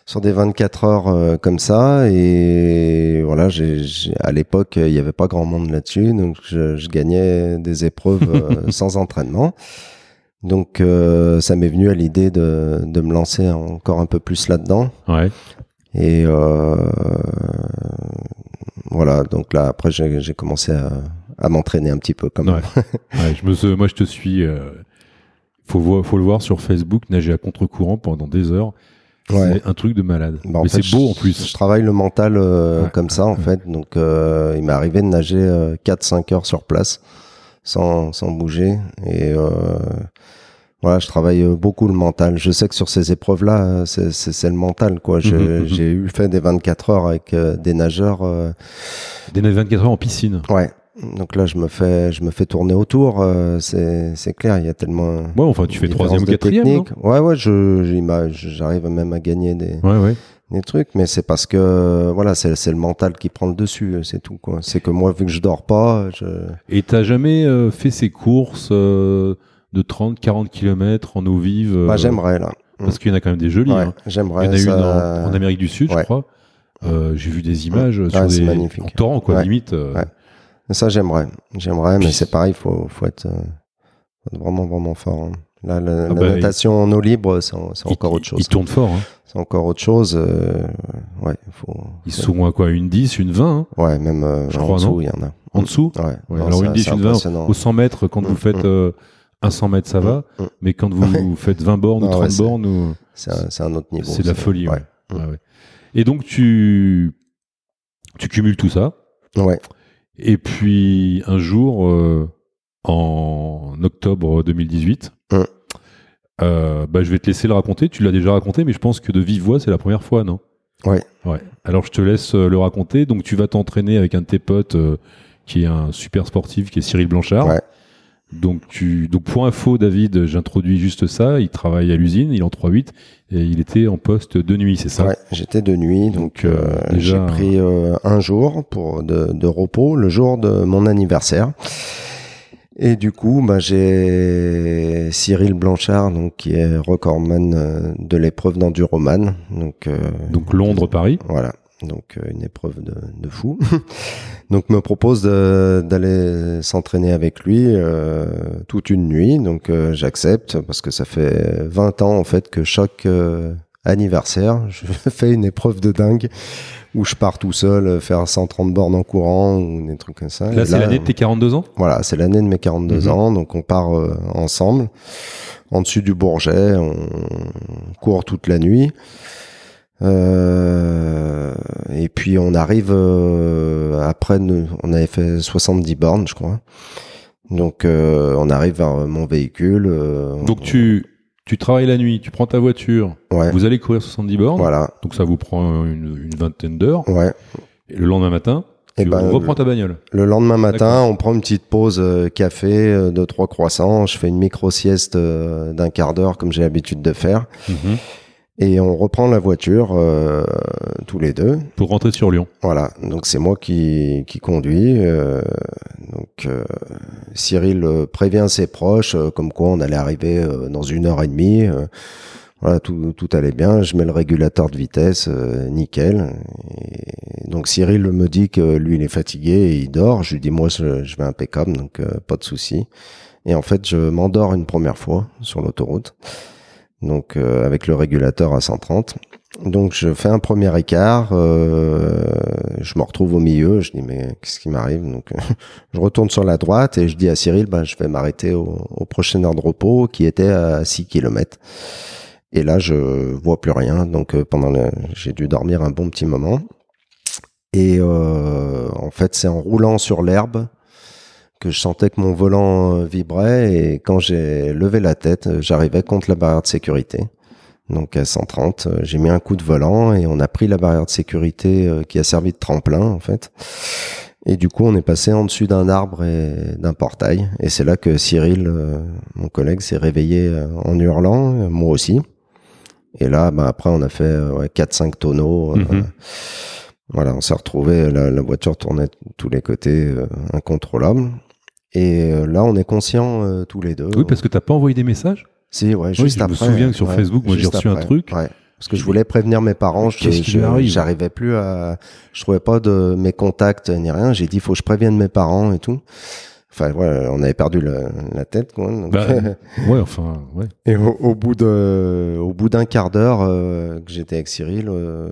sur des 24 heures euh, comme ça. Et voilà, j'ai, j'ai- à l'époque, il n'y avait pas grand monde là-dessus, donc je, je gagnais des épreuves euh, sans entraînement. Donc euh, ça m'est venu à l'idée de, de me lancer encore un peu plus là-dedans. Ouais. Et euh, voilà, donc là après j'ai j'ai commencé à, à m'entraîner un petit peu quand même. Ouais. Ouais, je me, moi, je te suis. euh, faut, faut le voir sur Facebook, nager à contre-courant pendant des heures. Ouais. C'est un truc de malade. Bah, Mais c'est beau en plus. Je travaille le mental euh, Ouais, comme ça en fait. Donc euh, il m'est arrivé de nager euh, 4-5 heures sur place sans, sans bouger. Et euh, voilà, je travaille euh, beaucoup le mental. Je sais que sur ces épreuves-là, euh, c'est- c'est c'est le mental. quoi. Mhm. J'ai eu fait des 24 heures avec euh, des nageurs. euh, Des 24 heures en piscine. ouais. Donc là, je me fais, je me fais tourner autour. euh, c'est clair, il y a tellement. Ouais, enfin, tu fais une troisième ou quatrième. Ouais, ouais, j'arrive même à gagner des, Ouais, ouais. des trucs, mais c'est parce que voilà, c'est c'est le mental qui prend le dessus, c'est tout. C'est que moi, vu que je dors pas, je Et t'as jamais euh, fait ces courses euh, de 30, 40 km en eau vive euh, bah, j'aimerais là. Parce qu'il y en a quand même des jolies. Ouais, hein. Il y j'aimerais. en a une ça- en, en Amérique du Sud, je crois. Euh, J'ai vu des images sur des magnifique. en torrent, quoi, limite. Ça, j'aimerais. J'aimerais, mais c'est pareil, faut, faut être, euh, faut être vraiment, vraiment fort. hein. Là, la, Ah la bah, natation en eau libre, c'est il- encore il- autre chose. Il tourne fort. Hein. C'est encore autre chose. euh, ouais, faut. Ils sont à quoi Une 10, une 20 hein, Ouais, même euh, Je en crois, dessous, non il y en a. En dessous Ouais. Ouais, non, alors une 10, c'est une 20, impressionnant. Au 100 mètres, quand vous Mm, faites mm. euh, un 100 mètres, ça va. Mm, mm. Mais quand vous faites 20 bornes ou Ah ouais, 30 c'est- bornes, ou... C'est un, un autre niveau. c'est de la folie. Ouais. Et donc, tu, tu cumules tout ça. Ouais. Et puis, un jour, euh, en octobre 2018, Mm. euh, bah, je vais te laisser le raconter. Tu l'as déjà raconté, mais je pense que de vive voix, c'est la première fois, non? Ouais. Ouais. Alors, je te laisse euh, le raconter. Donc, tu vas t'entraîner avec un de tes potes euh, qui est un super sportif, qui est Cyril Blanchard. Ouais. Donc, tu, donc, pour info, David, j'introduis juste ça. Il travaille à l'usine, il est en 3-8 et il était en poste de nuit, c'est ça? Ouais, j'étais de nuit, donc Donc, euh, j'ai pris euh, un jour pour de, de repos, le jour de mon anniversaire. Et du coup, bah, j'ai Cyril Blanchard, donc qui est recordman euh, de l'épreuve d'enduroman, donc euh, Donc, Londres-Paris. voilà, donc euh, une épreuve de, de fou. donc me propose d'aller s'entraîner avec lui euh, toute une nuit. Donc euh, j'accepte parce que ça fait 20 ans en fait que chaque euh, anniversaire, je fais une épreuve de dingue où je pars tout seul euh, faire 130 bornes en courant ou des trucs comme ça. Là, c'est l'année de tes 42 ans? voilà, c'est l'année de mes 42 Mhm. ans, donc on part euh, ensemble en dessus du Bourget, on court toute la nuit. Euh, et puis on arrive euh, après, nous- on avait fait 70 bornes, je crois. Donc euh, on arrive vers mon véhicule. euh, Donc, tu, tu travailles la nuit, tu prends ta voiture, ouais, vous allez courir 70 bornes. voilà, Donc, ça vous prend une, une vingtaine d'heures. ouais. Et le lendemain matin, Et tu ben, reprends ta bagnole. Le lendemain matin, on prend une petite pause euh, café euh, de trois croissants. Je fais une micro sieste euh, d'un quart d'heure comme j'ai l'habitude de faire. Mhm. Et on reprend la voiture euh, tous les deux. Pour rentrer sur Lyon. Voilà, donc c'est moi qui, qui conduis. euh, donc euh, Cyril euh, prévient ses proches, euh, comme quoi on allait arriver euh, dans une heure et demie. voilà, tout, tout allait bien. Je mets le régulateur de vitesse, euh, nickel. Et donc Cyril me dit que lui il est fatigué et il dort. Je lui dis moi je, je vais impeccable, donc euh, pas de souci. Et en fait je m'endors une première fois sur l'autoroute, donc euh, avec le régulateur à 130. Donc je fais un premier écart, euh, je me retrouve au milieu, je dis mais qu'est-ce qui m'arrive? Donc je retourne sur la droite et je dis à Cyril, ben, je vais m'arrêter au, au prochain heure de repos qui était à 6 km. Et là je vois plus rien, donc euh, pendant j'ai dû dormir un bon petit moment. Et euh, en fait c'est en roulant sur l'herbe que je sentais que mon volant euh, vibrait et quand j'ai levé la tête, euh, j'arrivais contre la barrière de sécurité. Donc à 130, euh, j'ai mis un coup de volant et on a pris la barrière de sécurité qui a servi de tremplin en fait. Et du coup, on est passé en dessus d'un arbre et d'un portail. Et c'est là que Cyril, mon collègue, s'est réveillé en hurlant, moi aussi. Et là, bah, après, on a fait ouais, 4-5 tonneaux. euh, Mhm. Voilà, on s'est retrouvé, la, la voiture tournait de tous les côtés, euh, incontrôlable. Et euh, là, on est conscients euh, tous les deux. Oui, parce que t'as pas envoyé des messages? Si, ouais, Oui, juste je me après. souviens que sur ouais, Facebook, moi, j'ai juste reçu un après, truc. ouais. Parce que je voulais prévenir mes parents, je, Qu'est-ce qui je- j'arrivais plus à, je trouvais pas de mes contacts ni rien. J'ai dit, faut que je prévienne mes parents et tout. Enfin, ouais, on avait perdu la, la tête, quoi. donc- Bah, Ouais, enfin, ouais. et au, au bout de, au bout d'un quart d'heure euh, que j'étais avec Cyril, euh,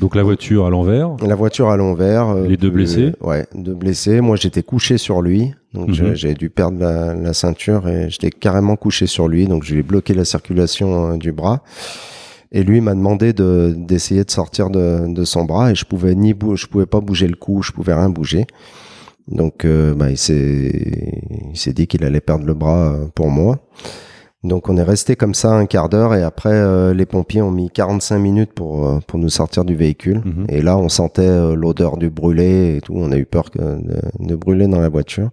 Donc la voiture à l'envers. La voiture à l'envers. euh, Les deux blessés Ouais, deux blessés. Moi, j'étais couché sur lui. Donc, Mhm. j'ai- j'ai dû perdre la, la ceinture et j'étais carrément couché sur lui. Donc, je lui ai bloqué la circulation euh, du bras. Et lui m'a demandé de d'essayer de sortir de, de son bras et je pouvais ni je pouvais pas bouger le cou, je pouvais rien bouger. Donc, euh, bah, il s'est il s'est dit qu'il allait perdre le bras euh, pour moi. Donc on est resté comme ça un quart d'heure et après euh, les pompiers ont mis 45 minutes pour euh, pour nous sortir du véhicule Mhm. et là on sentait euh, l'odeur du brûlé et tout on a eu peur que de, de brûler dans la voiture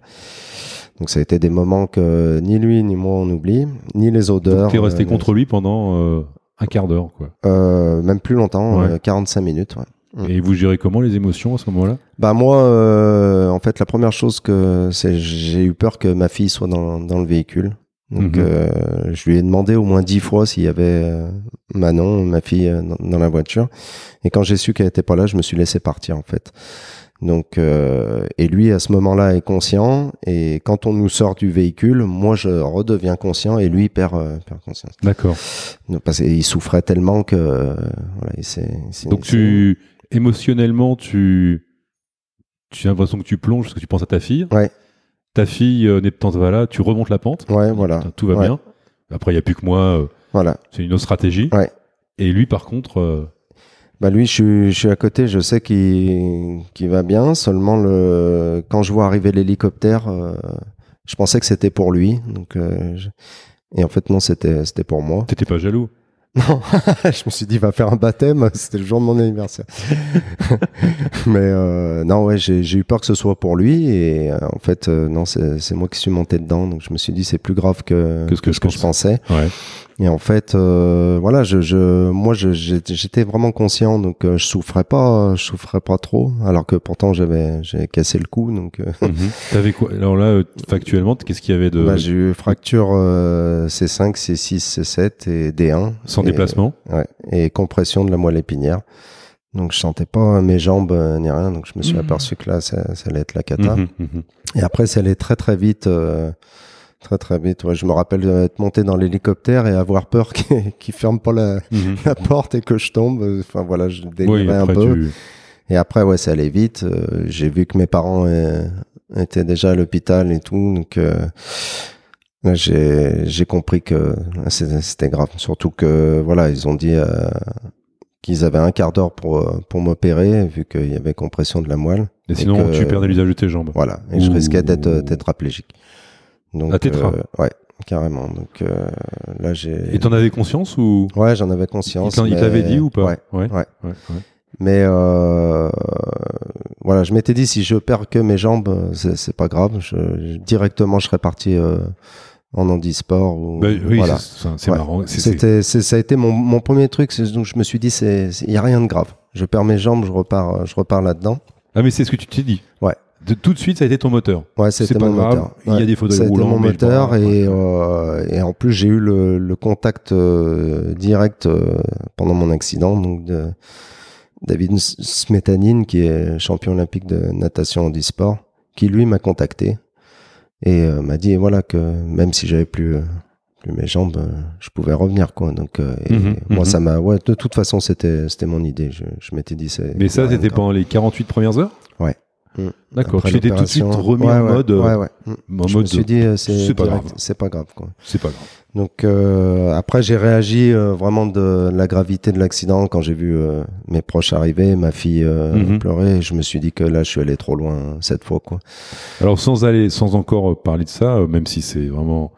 donc ça a été des moments que ni lui ni moi on oublie ni les odeurs Donc t'es resté euh, contre lui pendant euh, un quart d'heure, quoi. euh, même plus longtemps Ouais. euh, 45 minutes ouais. Mm. Et vous gérez comment les émotions à ce moment-là? Bah moi euh, en fait la première chose que c'est j'ai eu peur que ma fille soit dans dans le véhicule donc Mhm. euh, je lui ai demandé au moins dix fois s'il y avait euh, Manon, ma fille, euh, dans, dans la voiture. Et quand j'ai su qu'elle était pas là, je me suis laissé partir en fait. Donc euh, et lui à ce moment-là est conscient. Et quand on nous sort du véhicule, moi je redeviens conscient et lui perd, euh, perd conscience. D'accord. Parce qu'il souffrait tellement que euh, voilà, il s'est- il s'est- Donc tu émotionnellement tu tu as l'impression que tu plonges parce que tu penses à ta fille. Ouais. Ta fille euh, n'est pas là, tu remontes la pente. Ouais, voilà. Tout va Ouais. bien. Après il y a plus que moi, euh, Voilà. c'est une autre stratégie. Ouais. Et lui par contre euh, Bah lui, je suis, je suis à côté, je sais qu'il qu'il va bien. Seulement le, quand je vois arriver l'hélicoptère, euh, je pensais que c'était pour lui. Donc, euh, je- et en fait non, c'était c'était pour moi. t'étais pas jaloux. Non, je me suis dit, va faire un baptême. C'était le jour de mon anniversaire. Mais euh, non, ouais, j'ai eu peur que ce soit pour lui. Et euh, en fait, euh, non, c'est moi qui suis monté dedans. Donc je me suis dit, c'est plus grave que, Que ce que je pense. pensais. Ouais. Et en fait, euh, voilà, je, je, moi, je- j'étais vraiment conscient, donc euh, je souffrais pas, je souffrais pas trop, alors que pourtant j'avais, j'ai cassé le cou, donc euh, Mhm. T'avais quoi? Alors là euh, factuellement qu'est-ce qu'il y avait de bah, j'ai eu fracture euh, C5, C6, C7 et D1. sans Et- déplacement? Ouais, et compression de la moelle épinière. Donc je sentais pas mes jambes euh, ni rien, donc je me suis Mhm. aperçu que là, ça, ça allait être la cata. Mhm. Et après, ça allait très très vite. euh, Très très vite. Ouais, je me rappelle d'être monté dans l'hélicoptère et avoir peur qu'il qu'il ferme pas la, Mhm. la porte et que je tombe. Enfin voilà, je délirais Oui, un peu. tu Et après, ouais, ça allait vite. Euh, J'ai vu que mes parents euh, étaient déjà à l'hôpital et tout. Donc euh, j'ai compris que c'était grave. Surtout que voilà, ils ont dit qu'ils avaient un quart d'heure pour pour m'opérer vu qu'il y avait compression de la moelle. Et sinon que- tu perdais l'usage de tes jambes. Voilà, et je risquais d'être tétraplégique. Donc Ah, tétra. euh, ouais, carrément. Donc euh, là, j'ai. Et t'en avais conscience ou Ouais, j'en avais conscience. il mais- t'avait dit ou pas Ouais. ouais. ouais. ouais. Mais euh, voilà, je m'étais dit si je perds que mes jambes, c'est pas grave. Je, je- directement, je serais parti euh, en handisport. Ou, Bah, oui, voilà. c'est- Ouais. marrant. C'était, ça a été mon, mon premier truc. Donc je me suis dit, c'est, il y a rien de grave. Je perds mes jambes, je repars, je repars là-dedans. Ah mais c'est ce que tu t'es dit. Ouais. De, tout de suite ça a été ton moteur. Ouais, c'était pas mon grave, moteur. il y a des été roulants, mon moteur et, euh, et en plus j'ai eu le, le contact euh, direct euh, pendant mon accident donc de David Smetanine qui est champion olympique de natation handisport qui lui m'a contacté et m'a dit voilà que même si j'avais plus plus mes jambes je pouvais revenir quoi donc euh, et Mhm, moi mhm. ça m'a ouais de toute façon c'était c'était mon idée je, je m'étais dit c'est Mais ça c'était pendant les 48 premières heures? Ouais. Mm. D'accord. Tu t'étais tout de suite remis Ouais, en mode. euh, ouais, ouais. En je me suis dit euh, c'est pas grave. c'est pas grave quoi C'est pas grave. donc euh, après j'ai réagi euh, vraiment de la gravité de l'accident quand j'ai vu euh, mes proches arriver, ma fille Mhm. pleurer. Je me suis dit que là je suis allé trop loin cette fois quoi. Alors sans aller, sans encore parler de ça, même si c'est vraiment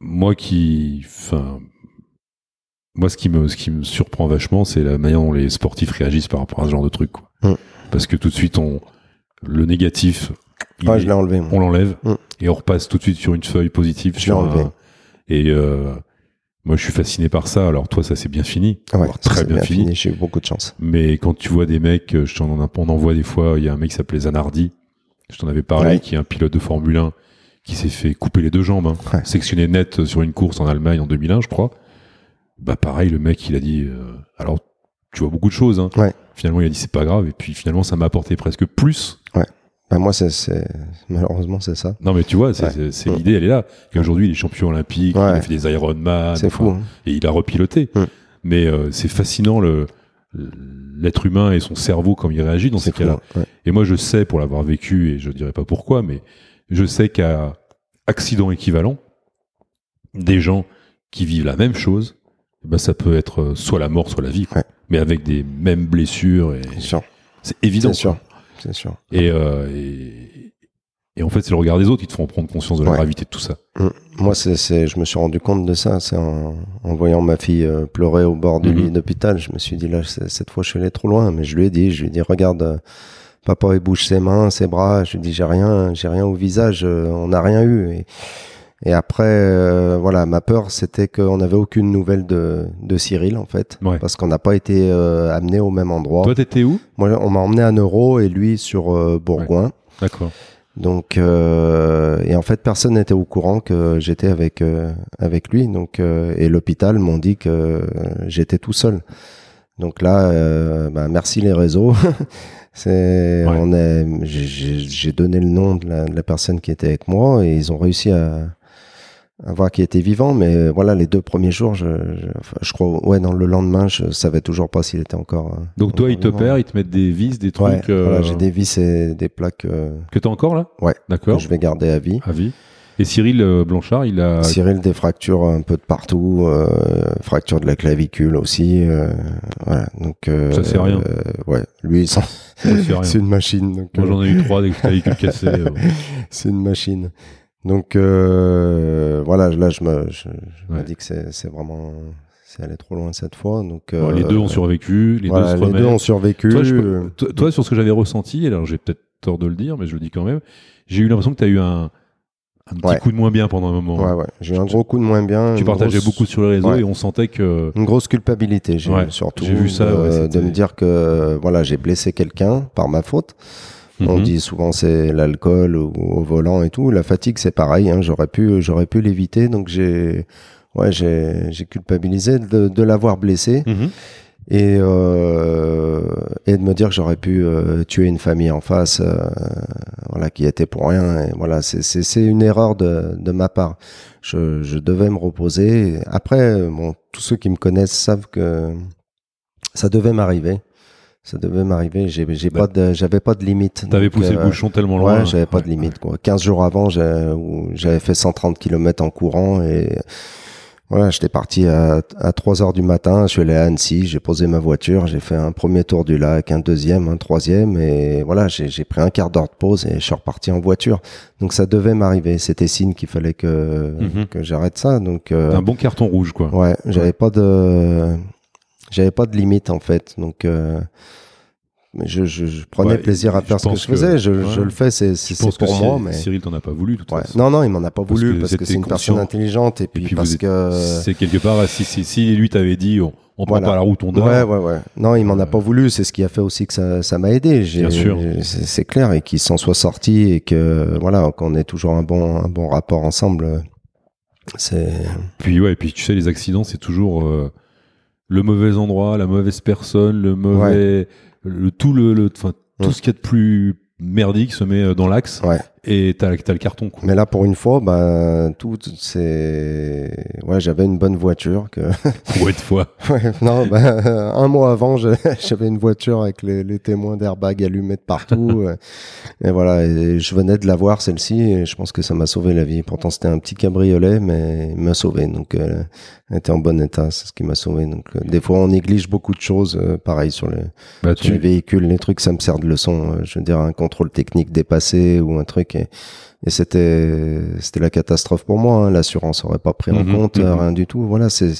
moi qui, enfin, moi ce qui me, ce qui me surprend vachement, c'est la manière dont les sportifs réagissent par rapport à ce genre de truc. Quoi. Mm. Parce que tout de suite, on, le négatif, il Ouais, est- je l'ai enlevé. moi. on l'enlève Mm. et on repasse tout de suite sur une feuille positive. Je sur l'ai enlevé. un- Et euh, moi, je suis fasciné par ça. Alors toi, ça c'est bien fini, Ouais, ça très bien, fini. J'ai eu beaucoup de chance. Mais quand tu vois des mecs, euh, je t'en en, on en voit des fois, il y a un mec qui s'appelait Zanardi, je t'en avais parlé, Ouais. qui est un pilote de Formule 1, qui s'est fait couper les deux jambes, hein, Ouais. sectionné net sur une course en Allemagne en 2001, je crois. Bah pareil, le mec, il a dit, euh, alors tu vois beaucoup de choses, hein. Ouais. Finalement, il a dit c'est pas grave, et puis finalement, ça m'a apporté presque plus. Bah, moi c'est c'est- malheureusement c'est ça. Non, mais tu vois, c'est Ouais. Mm. l'idée, elle est là. Qu'aujourd'hui, il est champion olympique, il Ouais. a fait des Ironman, enfin, fou. hein. et il a repiloté. Mm. Mais euh, c'est fascinant le. l'être humain et son cerveau comme il réagit dans ces cas-là. ouais. Et moi, je sais, pour l'avoir vécu, et je dirais pas pourquoi, mais je sais qu'à accident équivalent, des gens qui vivent la même chose, ben, ça peut être euh, soit la mort, soit la vie, quoi. Ouais. mais avec des mêmes blessures. Et c'est évident. C'est sûr. C'est sûr. Et, euh, et, et en fait, c'est le regard des autres qui te font prendre conscience de la Ouais. gravité de tout ça. Moi, c'est, c'est, je me suis rendu compte de ça. C'est en, en voyant ma fille euh, pleurer au bord du Mhm. lit d'hôpital, je me suis dit là, cette fois, je suis allé trop loin. Mais je lui ai dit, je lui ai dit, regarde, euh, papa, il bouge ses mains, ses bras. Je lui ai dit, j'ai rien, j'ai rien au visage. euh, on n'a rien eu. Et, et après, euh, voilà, ma peur, c'était qu'on n'avait aucune nouvelle de, de Cyril, en fait, Ouais. parce qu'on n'a pas été euh, amené au même endroit. Toi, t'étais où? Moi, on m'a emmené à Neuro et lui sur euh, Bourgoin. D'accord. Donc euh, et en fait personne n'était au courant que j'étais avec euh, avec lui donc euh, et l'hôpital m'ont dit que j'étais tout seul. Donc là euh, bah, merci les réseaux. C'est Ouais. on est j'ai- j'ai j'ai donné le nom de la, de la personne qui était avec moi et ils ont réussi à à voir qu'il était vivant mais voilà les deux premiers jours je je, enfin, je crois ouais non le lendemain je savais toujours pas s'il était encore euh, Donc toi, ils te perdent, ils te mettent des vis, des Ouais, trucs euh, voilà, j'ai des vis et des plaques euh, que t'as encore là? Ouais. que D'accord. je vais garder à vie. À vie. Et Cyril euh, Blanchard, il a. Cyril, des fractures un peu de partout, euh, fracture de la clavicule aussi. euh, voilà, donc euh, Ça, c'est rien. euh, ouais, lui, c'est rien. c'est une machine. donc, Moi, euh, j'en ai eu trois des clavicules cassées. euh, c'est une machine. Donc euh, voilà, là, je me, je, je me dis que c'est c'est vraiment, c'est allé trop loin cette fois. Donc bon, euh, les deux ont survécu, les voilà, deux se les deux ont survécu. Toi, je peux- euh, toi, toi, sur ce que j'avais ressenti, alors j'ai peut-être tort de le dire, mais je le dis quand même, j'ai eu l'impression que tu as eu un, un petit Ouais. coup de moins bien pendant un moment. ouais, ouais, j'ai eu un gros coup de moins bien. Tu partageais grosse- beaucoup sur les réseaux Ouais. et on sentait que. Une grosse culpabilité, j'ai Ouais, eu surtout j'ai vu ça, de, ouais, de me dire que voilà, j'ai blessé quelqu'un par ma faute. On Mhm. dit souvent c'est l'alcool ou au volant et tout. La fatigue c'est pareil. Hein. J'aurais pu, j'aurais pu l'éviter. Donc j'ai, ouais, j'ai, j'ai culpabilisé de, de l'avoir blessé Mhm. et euh, et de me dire que j'aurais pu euh, tuer une famille en face, euh, voilà, qui était pour rien. Et voilà, c'est c'est c'est une erreur de de ma part. Je je devais me reposer. Après, bon, tous ceux qui me connaissent savent que ça devait m'arriver. Ça devait m'arriver. J'ai j'ai Bah, pas de j'avais pas de limite. T'avais Donc, poussé euh, le bouchon tellement loin. Ouais, j'avais pas Ouais. de limite quoi. 15 jours avant, j'ai- j'avais fait 130 km en courant et voilà, j'étais parti à, à 3 heures du matin, je suis allé à Annecy, j'ai posé ma voiture, j'ai fait un premier tour du lac, un deuxième, un troisième et voilà, j'ai j'ai pris un quart d'heure de pause et je suis reparti en voiture. Donc ça devait m'arriver, c'était signe qu'il fallait que Mhm. que j'arrête ça. Donc euh, Un bon carton rouge, quoi. Ouais, j'avais pas de, j'avais pas de limite en fait, donc euh, je, je, je prenais Ouais, plaisir à faire ce que je faisais. Je, ouais. je le fais, c'est pour que moi, Cyril- mais Cyril t'en a pas voulu, toute ouais. façon. non, non, il m'en a pas voulu parce que c'est une personne intelligente et puis, parce que C'est quelque part, si, si, si lui t'avait dit, on, on prend Voilà. pas la route, on dort. Ouais, ouais, ouais. Non, il m'en a Euh, pas voulu. C'est ce qui a fait aussi que ça, ça m'a aidé. Bien sûr. C'est clair et qu'il s'en soit sorti et que voilà, qu'on ait toujours un bon, un bon rapport ensemble. C'est Puis ouais, puis tu sais, les accidents, c'est toujours euh, le mauvais endroit, la mauvaise personne, le mauvais, le tout le, le- enfin tout ce qu'il y a de plus merdique se met euh, dans l'axe. Ouais. Et t'as t'as le carton. Quoi. Mais là, pour une fois, bah, tout, c'est, ouais, j'avais une bonne voiture que, Pour être fois. ouais, non, bah, un mois avant, j'avais une voiture avec les, les témoins d'airbag allumés de partout. euh, et voilà, et je venais de l'avoir, celle-ci, et je pense que ça m'a sauvé la vie. Pourtant, c'était un petit cabriolet, mais il m'a sauvé. Donc, euh, elle était en bon état, c'est ce qui m'a sauvé. Donc, euh, des fois, on néglige beaucoup de choses, euh, pareil sur les, Bah, sur les véhicules, les trucs, ça me sert de leçon. Je veux dire, un contrôle technique dépassé ou un truc. Et, et c'était, c'était la catastrophe pour moi. hein. L'assurance aurait pas pris en Mhm, compte, euh, mhm. rien du tout. Voilà, c'est,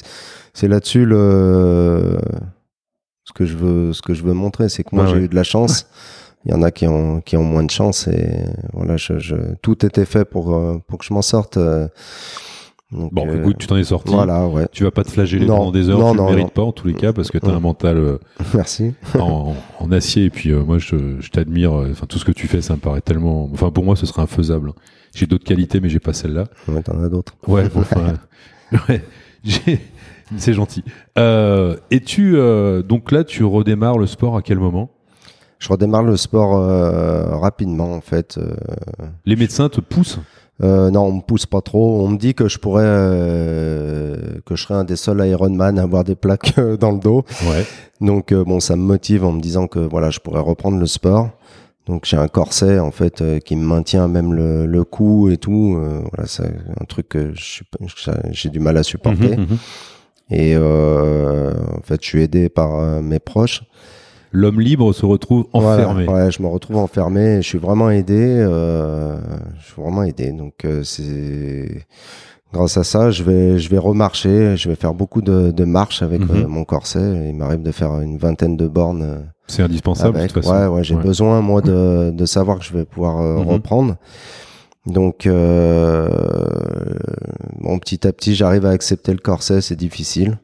c'est là-dessus le, ce que je veux, ce que je veux montrer, c'est que moi Ouais, j'ai ouais. eu de la chance. Il y en a qui ont, qui ont moins de chance et voilà, je, je, tout était fait pour, euh, pour que je m'en sorte. euh. Donc, bon, euh, écoute, tu t'en es sorti. voilà, ouais. Tu vas pas te flageller Non, pendant des heures, non, tu le mérites non. pas en tous les cas parce que t'as Ouais. un mental euh, Merci. en, en acier et puis euh, moi je, je t'admire. Enfin tout ce que tu fais, ça me paraît tellement. Enfin pour moi, ce serait infaisable. J'ai d'autres qualités, mais j'ai pas celle-là. Ouais, t'en as d'autres. Ouais, bon, enfin, ouais, j'ai- c'est gentil. Euh, et tu, euh, donc là, tu redémarres le sport à quel moment? Je redémarre le sport euh, rapidement en fait. Les médecins te poussent? Euh, non, on me pousse pas trop. On me dit que je pourrais, euh, que je serais un des seuls Ironman à avoir des plaques euh, dans le dos. Ouais. Donc euh, bon, ça me motive en me disant que voilà, je pourrais reprendre le sport. Donc j'ai un corset en fait qui me maintient même le, le cou et tout. Euh, voilà, c'est un truc que j'ai du mal à supporter. Mhm, mhm. Et euh, en fait, je suis aidé par mes proches. L'homme libre se retrouve Voilà, enfermé. ouais, je me retrouve enfermé. Je suis vraiment aidé. euh, je suis vraiment aidé. Donc euh, c'est grâce à ça, je vais je vais remarcher. Je vais faire beaucoup de, de marches avec Mhm. euh, mon corset. Il m'arrive de faire une vingtaine de bornes. euh, C'est indispensable avec. de toute façon. Ouais, ouais, j'ai Ouais. besoin moi de, de savoir que je vais pouvoir euh, Mhm. reprendre. Donc, euh, bon, petit à petit, j'arrive à accepter le corset, c'est difficile.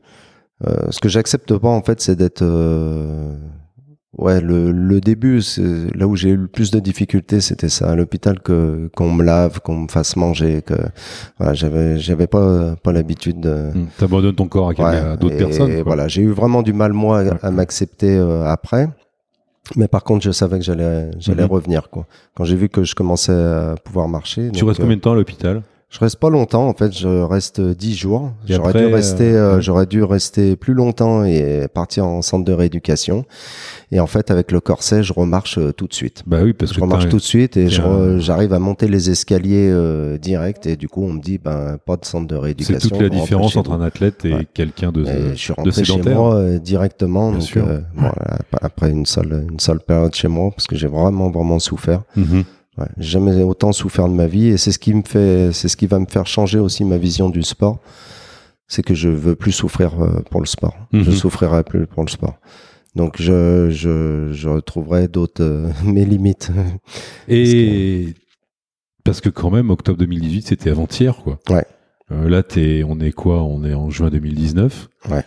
Euh, ce que j'accepte pas, en fait, c'est d'être, euh, ouais, le, le début, c'est là où j'ai eu le plus de difficultés, c'était ça, à l'hôpital, que qu'on me lave, qu'on me fasse manger, que voilà, j'avais, j'avais pas, pas l'habitude de. Mm. T'abandonnes ton corps à, Ouais, à d'autres et personnes. quoi. Voilà, j'ai eu vraiment du mal moi à m'accepter euh, après. Mais par contre, je savais que j'allais j'allais Mhm. revenir quoi. Quand j'ai vu que je commençais à pouvoir marcher. Tu donc, restes euh, combien de temps à l'hôpital? Je reste pas longtemps en fait, je reste 10 jours. J'aurais dû rester euh, euh, ouais. j'aurais dû rester plus longtemps et partir en centre de rééducation. Et en fait avec le corset, je remarche euh, tout de suite. Bah oui, parce Je que remarche t'as- tout de suite et je j'arrive à monter les escaliers euh, direct et du coup on me dit ben pas de centre de c'est rééducation. toute la différence entre un athlète et Ouais. quelqu'un de, Et je suis rentré chez moi euh, directement. Bien donc, sûr. euh, voilà, ap- après une seule, une seule période chez moi, parce que j'ai vraiment, vraiment souffert. Mhm. Ouais, jamais autant souffert de ma vie, et c'est ce qui me fait, c'est ce qui va me faire changer aussi ma vision du sport. C'est que je veux plus souffrir euh, pour le sport. Je Mhm. souffrirai plus pour le sport. Donc je, je, je retrouverai d'autres euh, mes limites. Et parce que quand même, octobre 2018, c'était avant-hier, quoi. Ouais. Euh, là, t'es, on est quoi? On est en juin 2019. Ouais.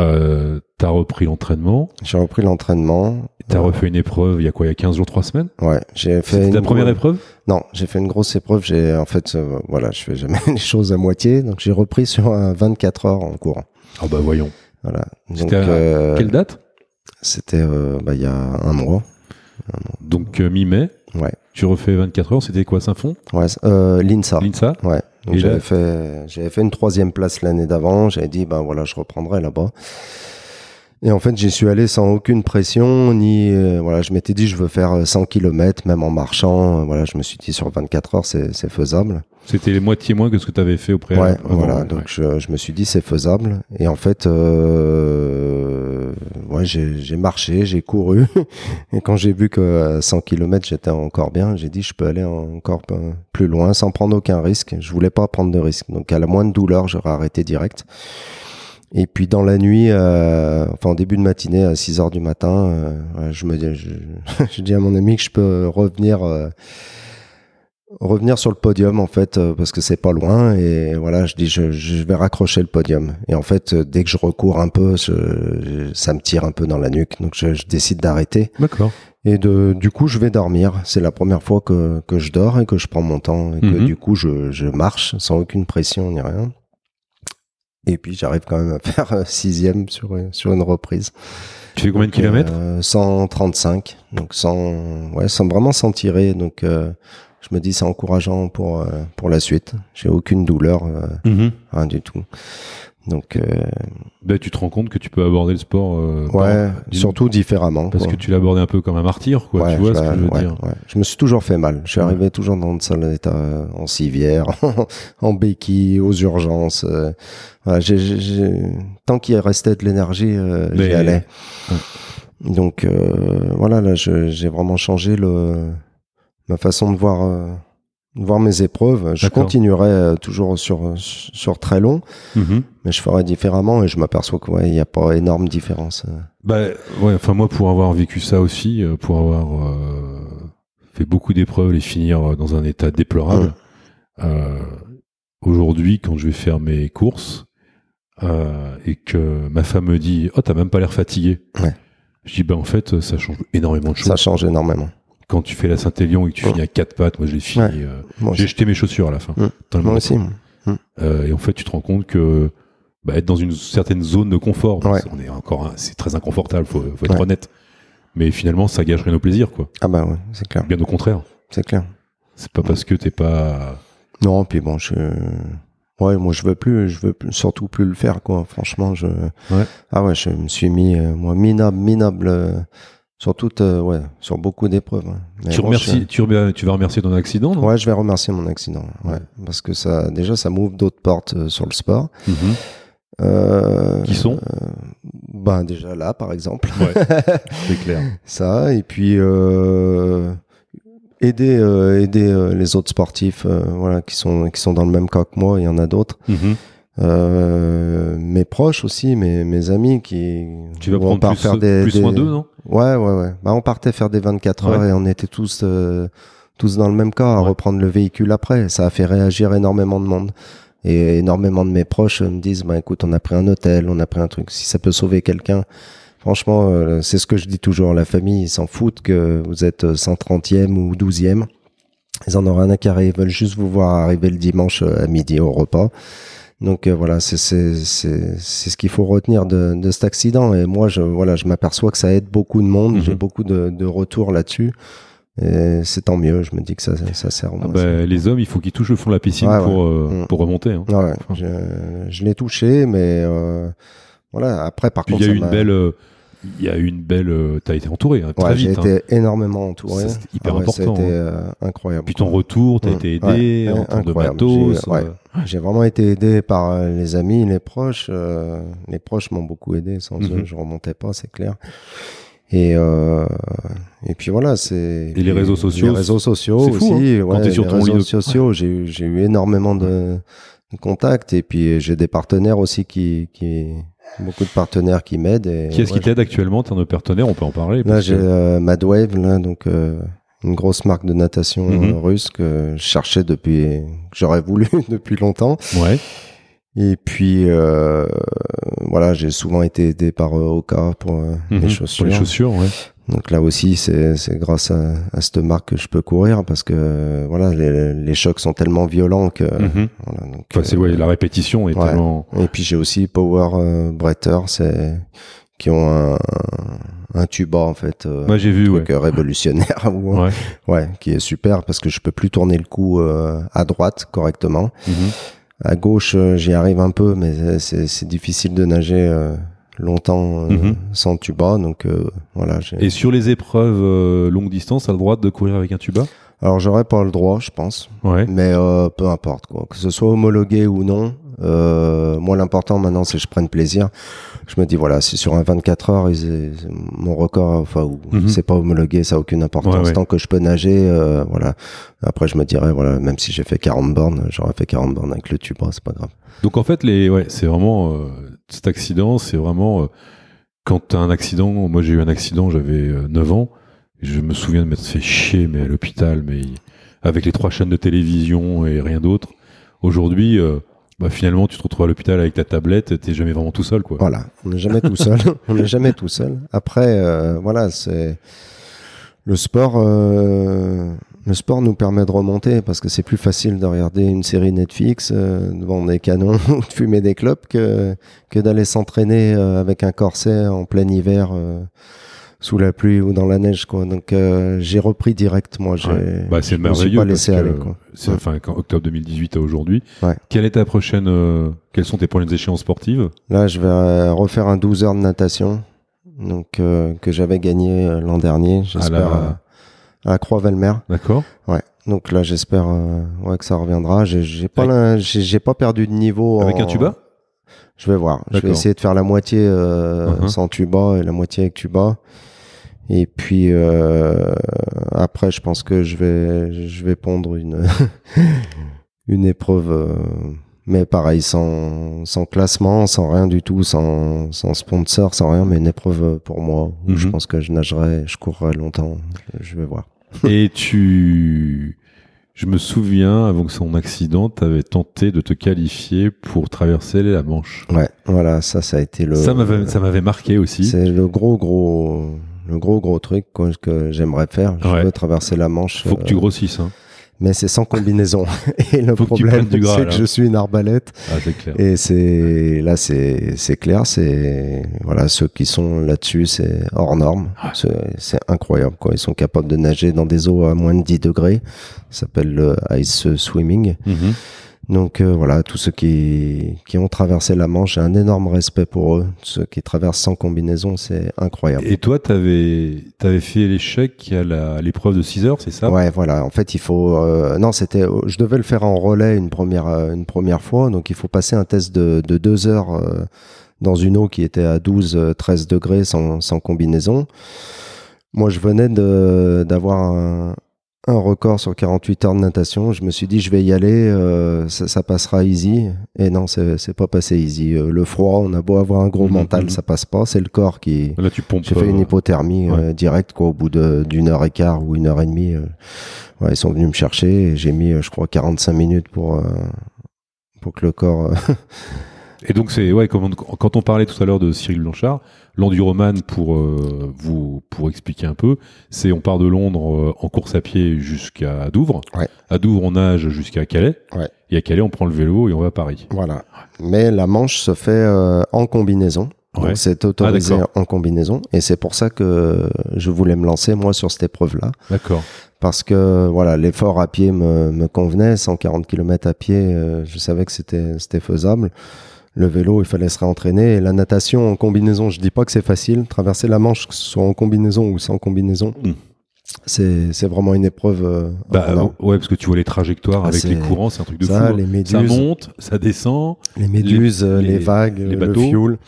Euh, t'as repris l'entraînement. J'ai repris l'entraînement. T'as refait une épreuve il y a quoi Il y a 15 jours, 3 semaines? Ouais, j'ai fait C'était une ta première épreuve? Non, j'ai fait une grosse épreuve. J'ai en fait, euh, voilà, je fais jamais les choses à moitié. Donc j'ai repris sur un 24 heures en courant. Ah bah voyons. Voilà. Donc euh, Quelle date? c'était euh, bah, il y a un mois. Donc euh, mi-mai. Ouais. Tu refais 24 heures. C'était quoi Saint-Fond? Ouais, euh, l'INSA. L'INSA Ouais. J'avais fait j'avais fait une troisième place l'année d'avant. J'avais dit ben voilà, je reprendrai là-bas. Et en fait, j'y suis allé sans aucune pression, ni euh, voilà, je m'étais dit je veux faire euh, 100 km même en marchant. Euh, Voilà, je me suis dit sur 24 heures c'est c'est faisable. C'était les moitiés moins que ce que tu avais fait au Ouais, préalable. avant, voilà. ouais. Donc je, je me suis dit c'est faisable. Et en fait, euh, ouais, j'ai j'ai marché, j'ai couru. Et quand j'ai vu que à 100 km j'étais encore bien, j'ai dit je peux aller encore plus loin sans prendre aucun risque. Je voulais pas prendre de risque. Donc à la moindre douleur, j'aurais arrêté direct. Et puis dans la nuit, euh, enfin en début de matinée à 6 heures du matin, euh, je me dis, je, je dis à mon ami que je peux revenir. euh, revenir sur le podium en fait euh, parce que c'est pas loin et voilà je dis je, je vais raccrocher le podium et en fait euh, dès que je recours un peu je- ça me tire un peu dans la nuque donc je, je décide d'arrêter D'accord. et de du coup je vais dormir c'est la première fois que, que je dors et que je prends mon temps et que Mhm. du coup je, je marche sans aucune pression ni rien et puis j'arrive quand même à faire euh, sixième sur, sur une reprise. Tu fais combien de kilomètres? euh, 135, donc sans, ouais, sans vraiment s'en tirer. Donc, euh, je me dis c'est encourageant pour euh, pour la suite. J'ai aucune douleur, euh, Mhm. rien du tout. Donc, euh, Ben, tu te rends compte que tu peux aborder le sport. euh, ouais, dans- surtout différemment. Parce quoi. que tu l'as abordé un peu comme un martyr, quoi. Ouais, tu vois ce que je veux ouais, dire ouais. Je me suis toujours fait mal. Je suis arrivé toujours dans le sale état, euh, en civière, en béquille, aux urgences. voilà, j'ai- j'ai- j'ai- Tant qu'il restait de l'énergie, euh, j'y allais. Donc euh, voilà, là, j'ai vraiment changé le, ma façon de voir, euh, de voir mes épreuves. Je continuerai euh, toujours sur, sur très long, Mhm. mais je ferai différemment et je m'aperçois qu'il ouais, n'y a pas énorme différence. euh. Bah, ouais, enfin, moi, pour avoir vécu ça aussi, euh, pour avoir euh, fait beaucoup d'épreuves et finir euh, dans un état déplorable, euh, aujourd'hui, quand je vais faire mes courses, euh, et que ma femme me dit Oh, t'as même pas l'air fatigué. Ouais. Je dis Bah, en fait, ça change énormément de choses. Ça change énormément. Quand tu fais la Saint-Élion et que tu Ouais. finis à quatre pattes, moi, je l'ai fini. Ouais. euh, j'ai jeté mes chaussures à la fin. Mm. Dans le Moi aussi. Euh, et en fait, tu te rends compte que bah, être dans une certaine zone de confort, Ouais. on est encore, c'est très inconfortable, faut, faut être honnête. Mais finalement, ça gâcherait nos plaisirs, quoi. Ah bah ouais, c'est clair. Bien au contraire. C'est clair. C'est pas parce que t'es pas Non, puis bon, je. Ouais, moi je veux plus, je veux plus- surtout plus le faire quoi. Franchement, je. Ouais. Ah ouais, je me suis mis euh, moi minable, minable euh, sur toute, euh, ouais, sur beaucoup d'épreuves. hein. Tu, bon, remercies, tu, vas remercier ton accident, non? Ouais, je vais remercier mon accident. Ouais, Ouais. parce que ça, déjà, ça m'ouvre d'autres portes euh, sur le sport. Mhm. Euh, Qui sont? Ben déjà là, par exemple. C'est clair. ça et puis aider aider les autres sportifs voilà qui sont qui sont dans le même cas que moi il y en a d'autres Mhm. Euh, mes proches aussi mes mes amis qui Tu vas on prendre part plus, faire des, plus des- d'eux, non? Ouais ouais ouais bah on partait faire des 24 heures Ouais. et on était tous euh, tous dans le même cas à Ouais. reprendre le véhicule après ça a fait réagir énormément de monde et énormément de mes proches me disent bah écoute on a pris un hôtel on a pris un truc si ça peut sauver quelqu'un Franchement, euh, c'est ce que je dis toujours. La famille, ils s'en foutent que vous êtes euh, 130e ou 12e. Ils en ont rien à carrer. Ils veulent juste vous voir arriver le dimanche euh, à midi au repas. Donc euh, voilà, c'est c'est c'est c'est ce qu'il faut retenir de, de cet accident. Et moi, je voilà, je m'aperçois que ça aide beaucoup de monde. Mhm. J'ai beaucoup de, de retours là-dessus. Et c'est tant mieux. Je me dis que ça ça sert. au Ah bah, Les hommes, il faut qu'ils touchent le fond de la piscine Ouais, pour, euh, Mm. pour remonter. hein. Ouais, je, je l'ai touché, mais euh, voilà. Après, par Puis il contre, y a eu une belle. Il y a eu une belle. euh, T'as été entouré hein, très Ouais, j'ai vite. hein. été énormément entouré. C'était hyper Ah ouais, important, été hein. euh, incroyable. Puis ton retour, t'as Mm. été aidé Ouais, en ouais, termes de matos. J'ai- ouais. euh, J'ai vraiment été aidé par euh, les amis, les proches. euh, les proches m'ont beaucoup aidé. Sans Mhm. eux, je remontais pas, c'est clair. Et euh, et puis voilà, c'est Et les réseaux sociaux, Les réseaux sociaux c'est fou, aussi. hein, quand ouais, t'es sur les ton réseaux de- sociaux, j'ai eu j'ai eu énormément de, de contacts et puis j'ai des partenaires aussi qui qui beaucoup de partenaires qui m'aident. et Qui est-ce ouais, qui t'aide actuellement? T'es un partenaire, on peut en parler. Là, j'ai que- euh, Madwave, là, donc euh, une grosse marque de natation Mhm. russe que je cherchais depuis, que j'aurais voulu depuis longtemps. Ouais. Et puis euh, voilà, j'ai souvent été aidé par euh, Oka pour euh, Mhm. les chaussures. Pour les chaussures, ouais. Donc là aussi, c'est grâce à, à cette marque que je peux courir parce que voilà, les, les chocs sont tellement violents que Mhm. voilà. Donc, Enfin, c'est euh, ouais, la répétition est ouais. tellement. et puis j'ai aussi Power euh, Bretter, c'est qui ont un, un tuba en fait. euh, Moi, j'ai vu, ouais. révolutionnaire ou- Ouais. ouais qui est super parce que je peux plus tourner le cou euh, à droite correctement Mhm. à gauche euh, j'y arrive un peu mais c'est c'est difficile de nager euh, longtemps euh, Mhm. sans tuba donc euh, voilà j'ai- Et sur les épreuves euh, longue distance, t'as le droit de courir avec un tuba? Alors j'aurais pas le droit je pense Ouais. mais euh, peu importe quoi que ce soit homologué ou non euh, moi l'important maintenant c'est que je prenne plaisir je me dis voilà si sur un 24 heures ils, mon record enfin ou Mhm. c'est pas homologué ça a aucune importance Ouais, ouais. tant que je peux nager euh, voilà après je me dirais voilà même si j'ai fait 40 bornes j'aurais fait 40 bornes avec le tuba c'est pas grave Donc en fait, les, ouais, c'est vraiment euh, cet accident, c'est vraiment euh, quand t'as un accident. Moi, j'ai eu un accident, j'avais euh, 9 ans. Et je me souviens de m'être fait chier, mais à l'hôpital, mais avec les trois chaînes de télévision et rien d'autre. Aujourd'hui, euh, bah, finalement, tu te retrouves à l'hôpital avec ta tablette, t'es jamais vraiment tout seul, quoi. Voilà, on n'est jamais tout seul. on n'est jamais tout seul. Après, euh, voilà, c'est le sport. euh, le sport nous permet de remonter parce que c'est plus facile de regarder une série Netflix euh, devant des canons ou de fumer des clopes que que d'aller s'entraîner euh, avec un corset en plein hiver. euh, sous la pluie ou dans la neige quoi donc euh, j'ai repris direct moi j'ai Ouais. Bah, c'est merveilleux. pas laissé aller quoi C'est Ouais. enfin octobre 2018 à aujourd'hui. Ouais. Quelle est ta prochaine euh, Quelles sont tes prochaines échéances sportives? Là, je vais euh, refaire un 12 heures de natation, donc euh, que j'avais gagné l'an dernier, j'espère, la- euh, à la Croix-Valmer. D'accord. Ouais. Donc là, j'espère euh, ouais, que ça reviendra. J'ai pas, j'ai pas perdu de niveau. Avec en- un tuba? Je vais voir. Je vais essayer de faire la moitié euh, Uh-huh. sans tuba et la moitié avec tuba. Et puis euh, après, je pense que je vais, je vais pondre une une épreuve. mais pareil, sans, sans classement, sans rien du tout, sans, sans sponsor, sans rien, mais une épreuve pour moi. où Je Mhm. pense que je nagerai, je courrai longtemps. Je vais voir. Et tu. Je me souviens, avant que son accident, tu avais tenté de te qualifier pour traverser la Manche. Ouais, voilà, ça, ça a été le. ça m'avait ça m'avait marqué aussi. C'est le gros, gros, le gros, gros truc que j'aimerais faire. Je Ouais. veux traverser la Manche. Faut que euh, tu grossisses. Hein. Mais c'est sans combinaison. Et le Faut problème, c'est là. que je suis une arbalète. Ah, c'est clair. Et c'est là, c'est c'est clair. C'est voilà, ceux qui sont là-dessus, c'est hors norme. Ouais. C'est c'est incroyable. Quoi. Ils sont capables de nager dans des eaux à moins de 10 degrés. Ça s'appelle le ice swimming. Mhm. Donc euh, voilà, tous ceux qui, qui ont traversé la Manche, j'ai un énorme respect pour eux. Ceux qui traversent sans combinaison, c'est incroyable. Et toi, tu avais, fait l'échec à l'épreuve de 6 heures, c'est ça? Ouais, voilà. En fait, il faut. euh, non, c'était. Je devais le faire en relais une première euh, une première fois, donc il faut passer un test de, de deux heures euh, dans une eau qui était à 12, euh, 13 degrés sans, sans combinaison. Moi, je venais de d'avoir un, un record sur 48 heures de natation. Je me suis dit, je vais y aller, euh, ça, ça passera easy. Et non, c'est pas passé easy. Euh, Le froid, on a beau avoir un gros Mhm, mental, ça passe pas. C'est le corps qui. Là, tu pompes. J'ai fait une euh, hypothermie ouais. euh, directe quoi, au bout d'une heure et quart ou une heure et demie. euh, ouais, ils sont venus me chercher et j'ai mis, je crois, 45 minutes pour, pour que le corps... Et donc, c'est ouais, comme on- quand on parlait tout à l'heure de Cyril Blanchard, l'enduroman, pour euh, vous pour expliquer un peu, c'est on part de Londres euh, en course à pied jusqu'à Douvres. Ouais. À Douvres, on nage jusqu'à Calais. Ouais. Et à Calais, on prend le vélo et on va à Paris. voilà. Mais la manche se fait euh, en combinaison. Ouais. Donc c'est autorisé Ah, en combinaison. Et c'est pour ça que je voulais me lancer, moi, sur cette épreuve-là. D'accord. Parce que voilà, l'effort à pied me, me convenait. 140 km à pied, euh, je savais que c'était c'était faisable. Le vélo, il fallait se réentraîner. Et la natation en combinaison, je dis pas que c'est facile. Traverser la Manche, que ce soit en combinaison ou sans combinaison, Mm. c'est vraiment une épreuve. euh, Bah, ouais, parce que tu vois les trajectoires Ah, avec les courants, c'est un truc de ça, fou. hein. les méduses, Ça monte, ça descend, les méduses, les- vagues, les le bateaux. fuel,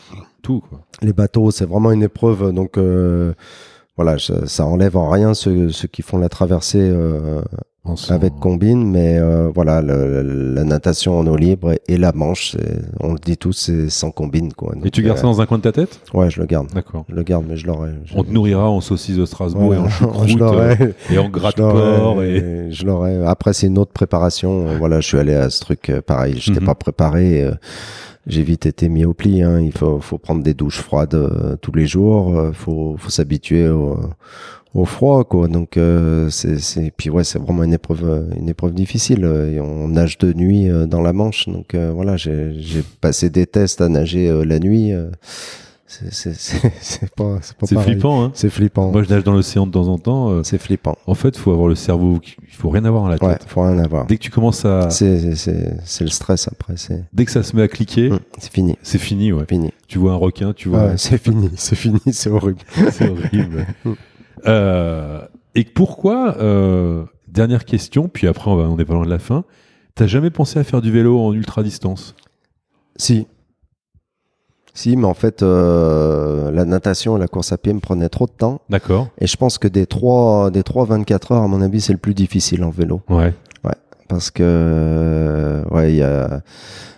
tout. Quoi. les bateaux, c'est vraiment une épreuve. Donc euh, voilà, ça, ça enlève en rien ceux, ceux qui font la traversée euh, Avec combine, mais euh, voilà, le- la natation en eau libre et, et la manche, on le dit tous, c'est sans combine quoi. Et tu gardes euh, ça dans un coin de ta tête? Ouais, je le garde. D'accord. Je le garde, mais je l'aurai. On te nourrira en saucisse de Strasbourg et en choucroute euh, et en gratte-porc. Et... Je l'aurai. Après, c'est une autre préparation. Voilà, je suis allé à ce truc euh, pareil. Je n'étais Mhm. pas préparé. euh, J'ai vite été mis au pli. Hein. Il faut, faut prendre des douches froides euh, tous les jours. euh, faut, faut s'habituer au, au froid, quoi. Donc, euh, c'est, c'est, puis ouais, c'est vraiment une épreuve, euh, une épreuve difficile. euh, Et on nage de nuit euh, dans la Manche. Donc, euh, voilà, j'ai, j'ai passé des tests à nager euh, la nuit. c'est, pas, c'est pas C'est pareil. flippant. Hein C'est flippant. Moi, je nage dans l'océan de temps en temps. euh, C'est flippant. en fait, faut avoir le cerveau. Il faut rien avoir à la tête. Ouais, faut rien avoir. Dès que tu commences à, C'est, c'est, le stress après. C'est, dès que ça se met à cliquer, Hum, c'est fini. c'est fini. Ouais. Fini. Tu vois un requin, tu vois. Ouais, c'est fini. C'est fini. C'est horrible. c'est horrible. Euh, et pourquoi euh, Dernière question, puis après on, va, on est pas loin de la fin. T'as jamais pensé à faire du vélo en ultra distance? Si. Si, mais en fait, euh, la natation et la course à pied me prenaient trop de temps. D'accord. Et je pense que des 3, des 3 24 heures, à mon avis, c'est le plus difficile en vélo. Ouais. Parce que, euh, ouais, y a,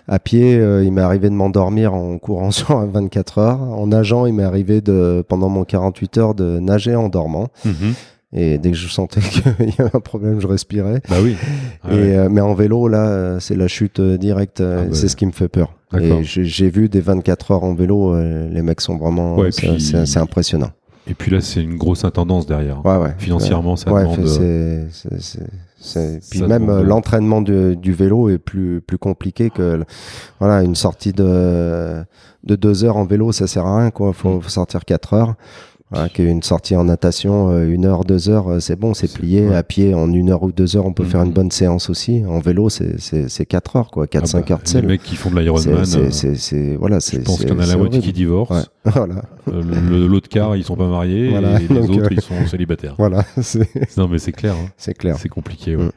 à pied, euh, il m'est arrivé de m'endormir en courant sur un 24 heures. En nageant, il m'est arrivé de, pendant mon 48 heures, de nager en dormant. Mhm. Et dès que je sentais qu'il y avait un problème, je respirais. Bah oui. Ah Et, ouais. euh, mais en vélo, là, c'est la chute directe. Ah bah. C'est ce qui me fait peur. Et j'ai vu des 24 heures en vélo. les mecs sont vraiment. Ouais, c'est puis- impressionnant. Et puis là, c'est une grosse intendance derrière. Ouais, ouais. Financièrement, ça demande. c'est- Puis même euh, l'entraînement du, du vélo est plus plus compliqué que voilà une sortie de de deux heures en vélo, ça sert à rien quoi. Faut, Mm. faut sortir quatre heures. Voilà, qu'une sortie en natation, euh, une heure, deux heures, euh, c'est bon, c'est plié. ouais. À pied, en une heure ou deux heures, on peut Mhm. faire une bonne séance aussi. En vélo, c'est quatre heures quoi, quatre ah cinq bah, heures de sel. Les mecs qui font de l'Ironman, c'est- euh, c'est- c'est- voilà, je c'est pense qu'il y en a la moitié qui divorcent. Ouais. Voilà, Euh, L'autre quart, ils sont pas mariés. Voilà, et les donc, autres, euh, ils sont célibataires. voilà, c'est Non, mais c'est clair. hein. c'est clair. C'est compliqué. ouais. Mm.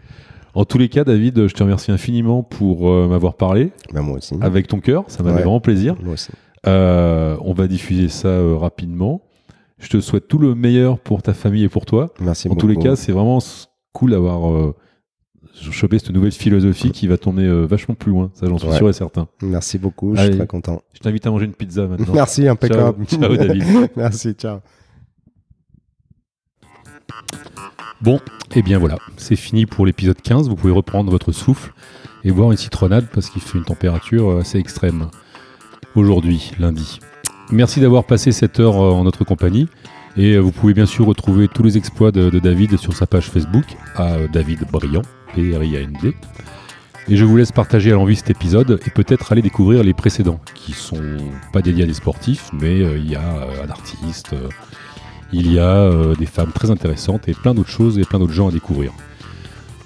En tous les cas, David, je te remercie infiniment pour euh, m'avoir parlé Ben, moi aussi. avec ton cœur. Ça m'a fait Ouais. vraiment plaisir. Moi aussi. Euh, on va diffuser ça euh, rapidement. Je te souhaite tout le meilleur pour ta famille et pour toi. Merci en beaucoup. tous les cas, c'est vraiment cool d'avoir euh, chopé cette nouvelle philosophie qui va t'emmener euh, vachement plus loin. Ça, j'en suis Ouais. sûr et certain. Merci beaucoup, je Allez. suis très content. Je t'invite à manger une pizza maintenant. Merci, impeccable. Ciao. Ciao, David. Merci, ciao. Bon, et bien voilà, c'est fini pour l'épisode 15. Vous pouvez reprendre votre souffle et boire une citronnade parce qu'il fait une température euh, assez extrême aujourd'hui, lundi. Merci d'avoir passé cette heure euh, en notre compagnie. Et vous pouvez bien sûr retrouver tous les exploits de, David sur sa page Facebook à David Briand, P-R-I-A-N-D. Et je vous laisse partager à l'envie cet épisode et peut-être aller découvrir les précédents, qui sont pas dédiés à des sportifs, mais il y a un artiste, il y a des femmes très intéressantes et plein d'autres choses et plein d'autres gens à découvrir.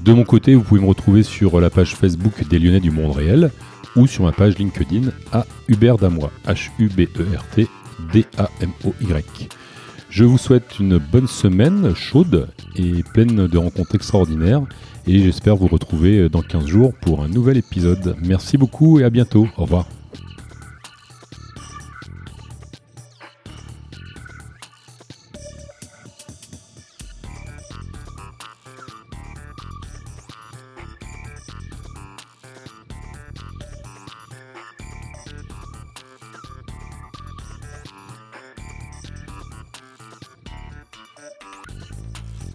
De mon côté, vous pouvez me retrouver sur la page Facebook des Lyonnais du Monde Réel ou sur ma page LinkedIn à Hubert H-U-B-E-R-T D-A-M-O-Y. Je vous souhaite une bonne semaine chaude et pleine de rencontres extraordinaires et j'espère vous retrouver dans 15 jours pour un nouvel épisode. Merci beaucoup et à bientôt. Au revoir.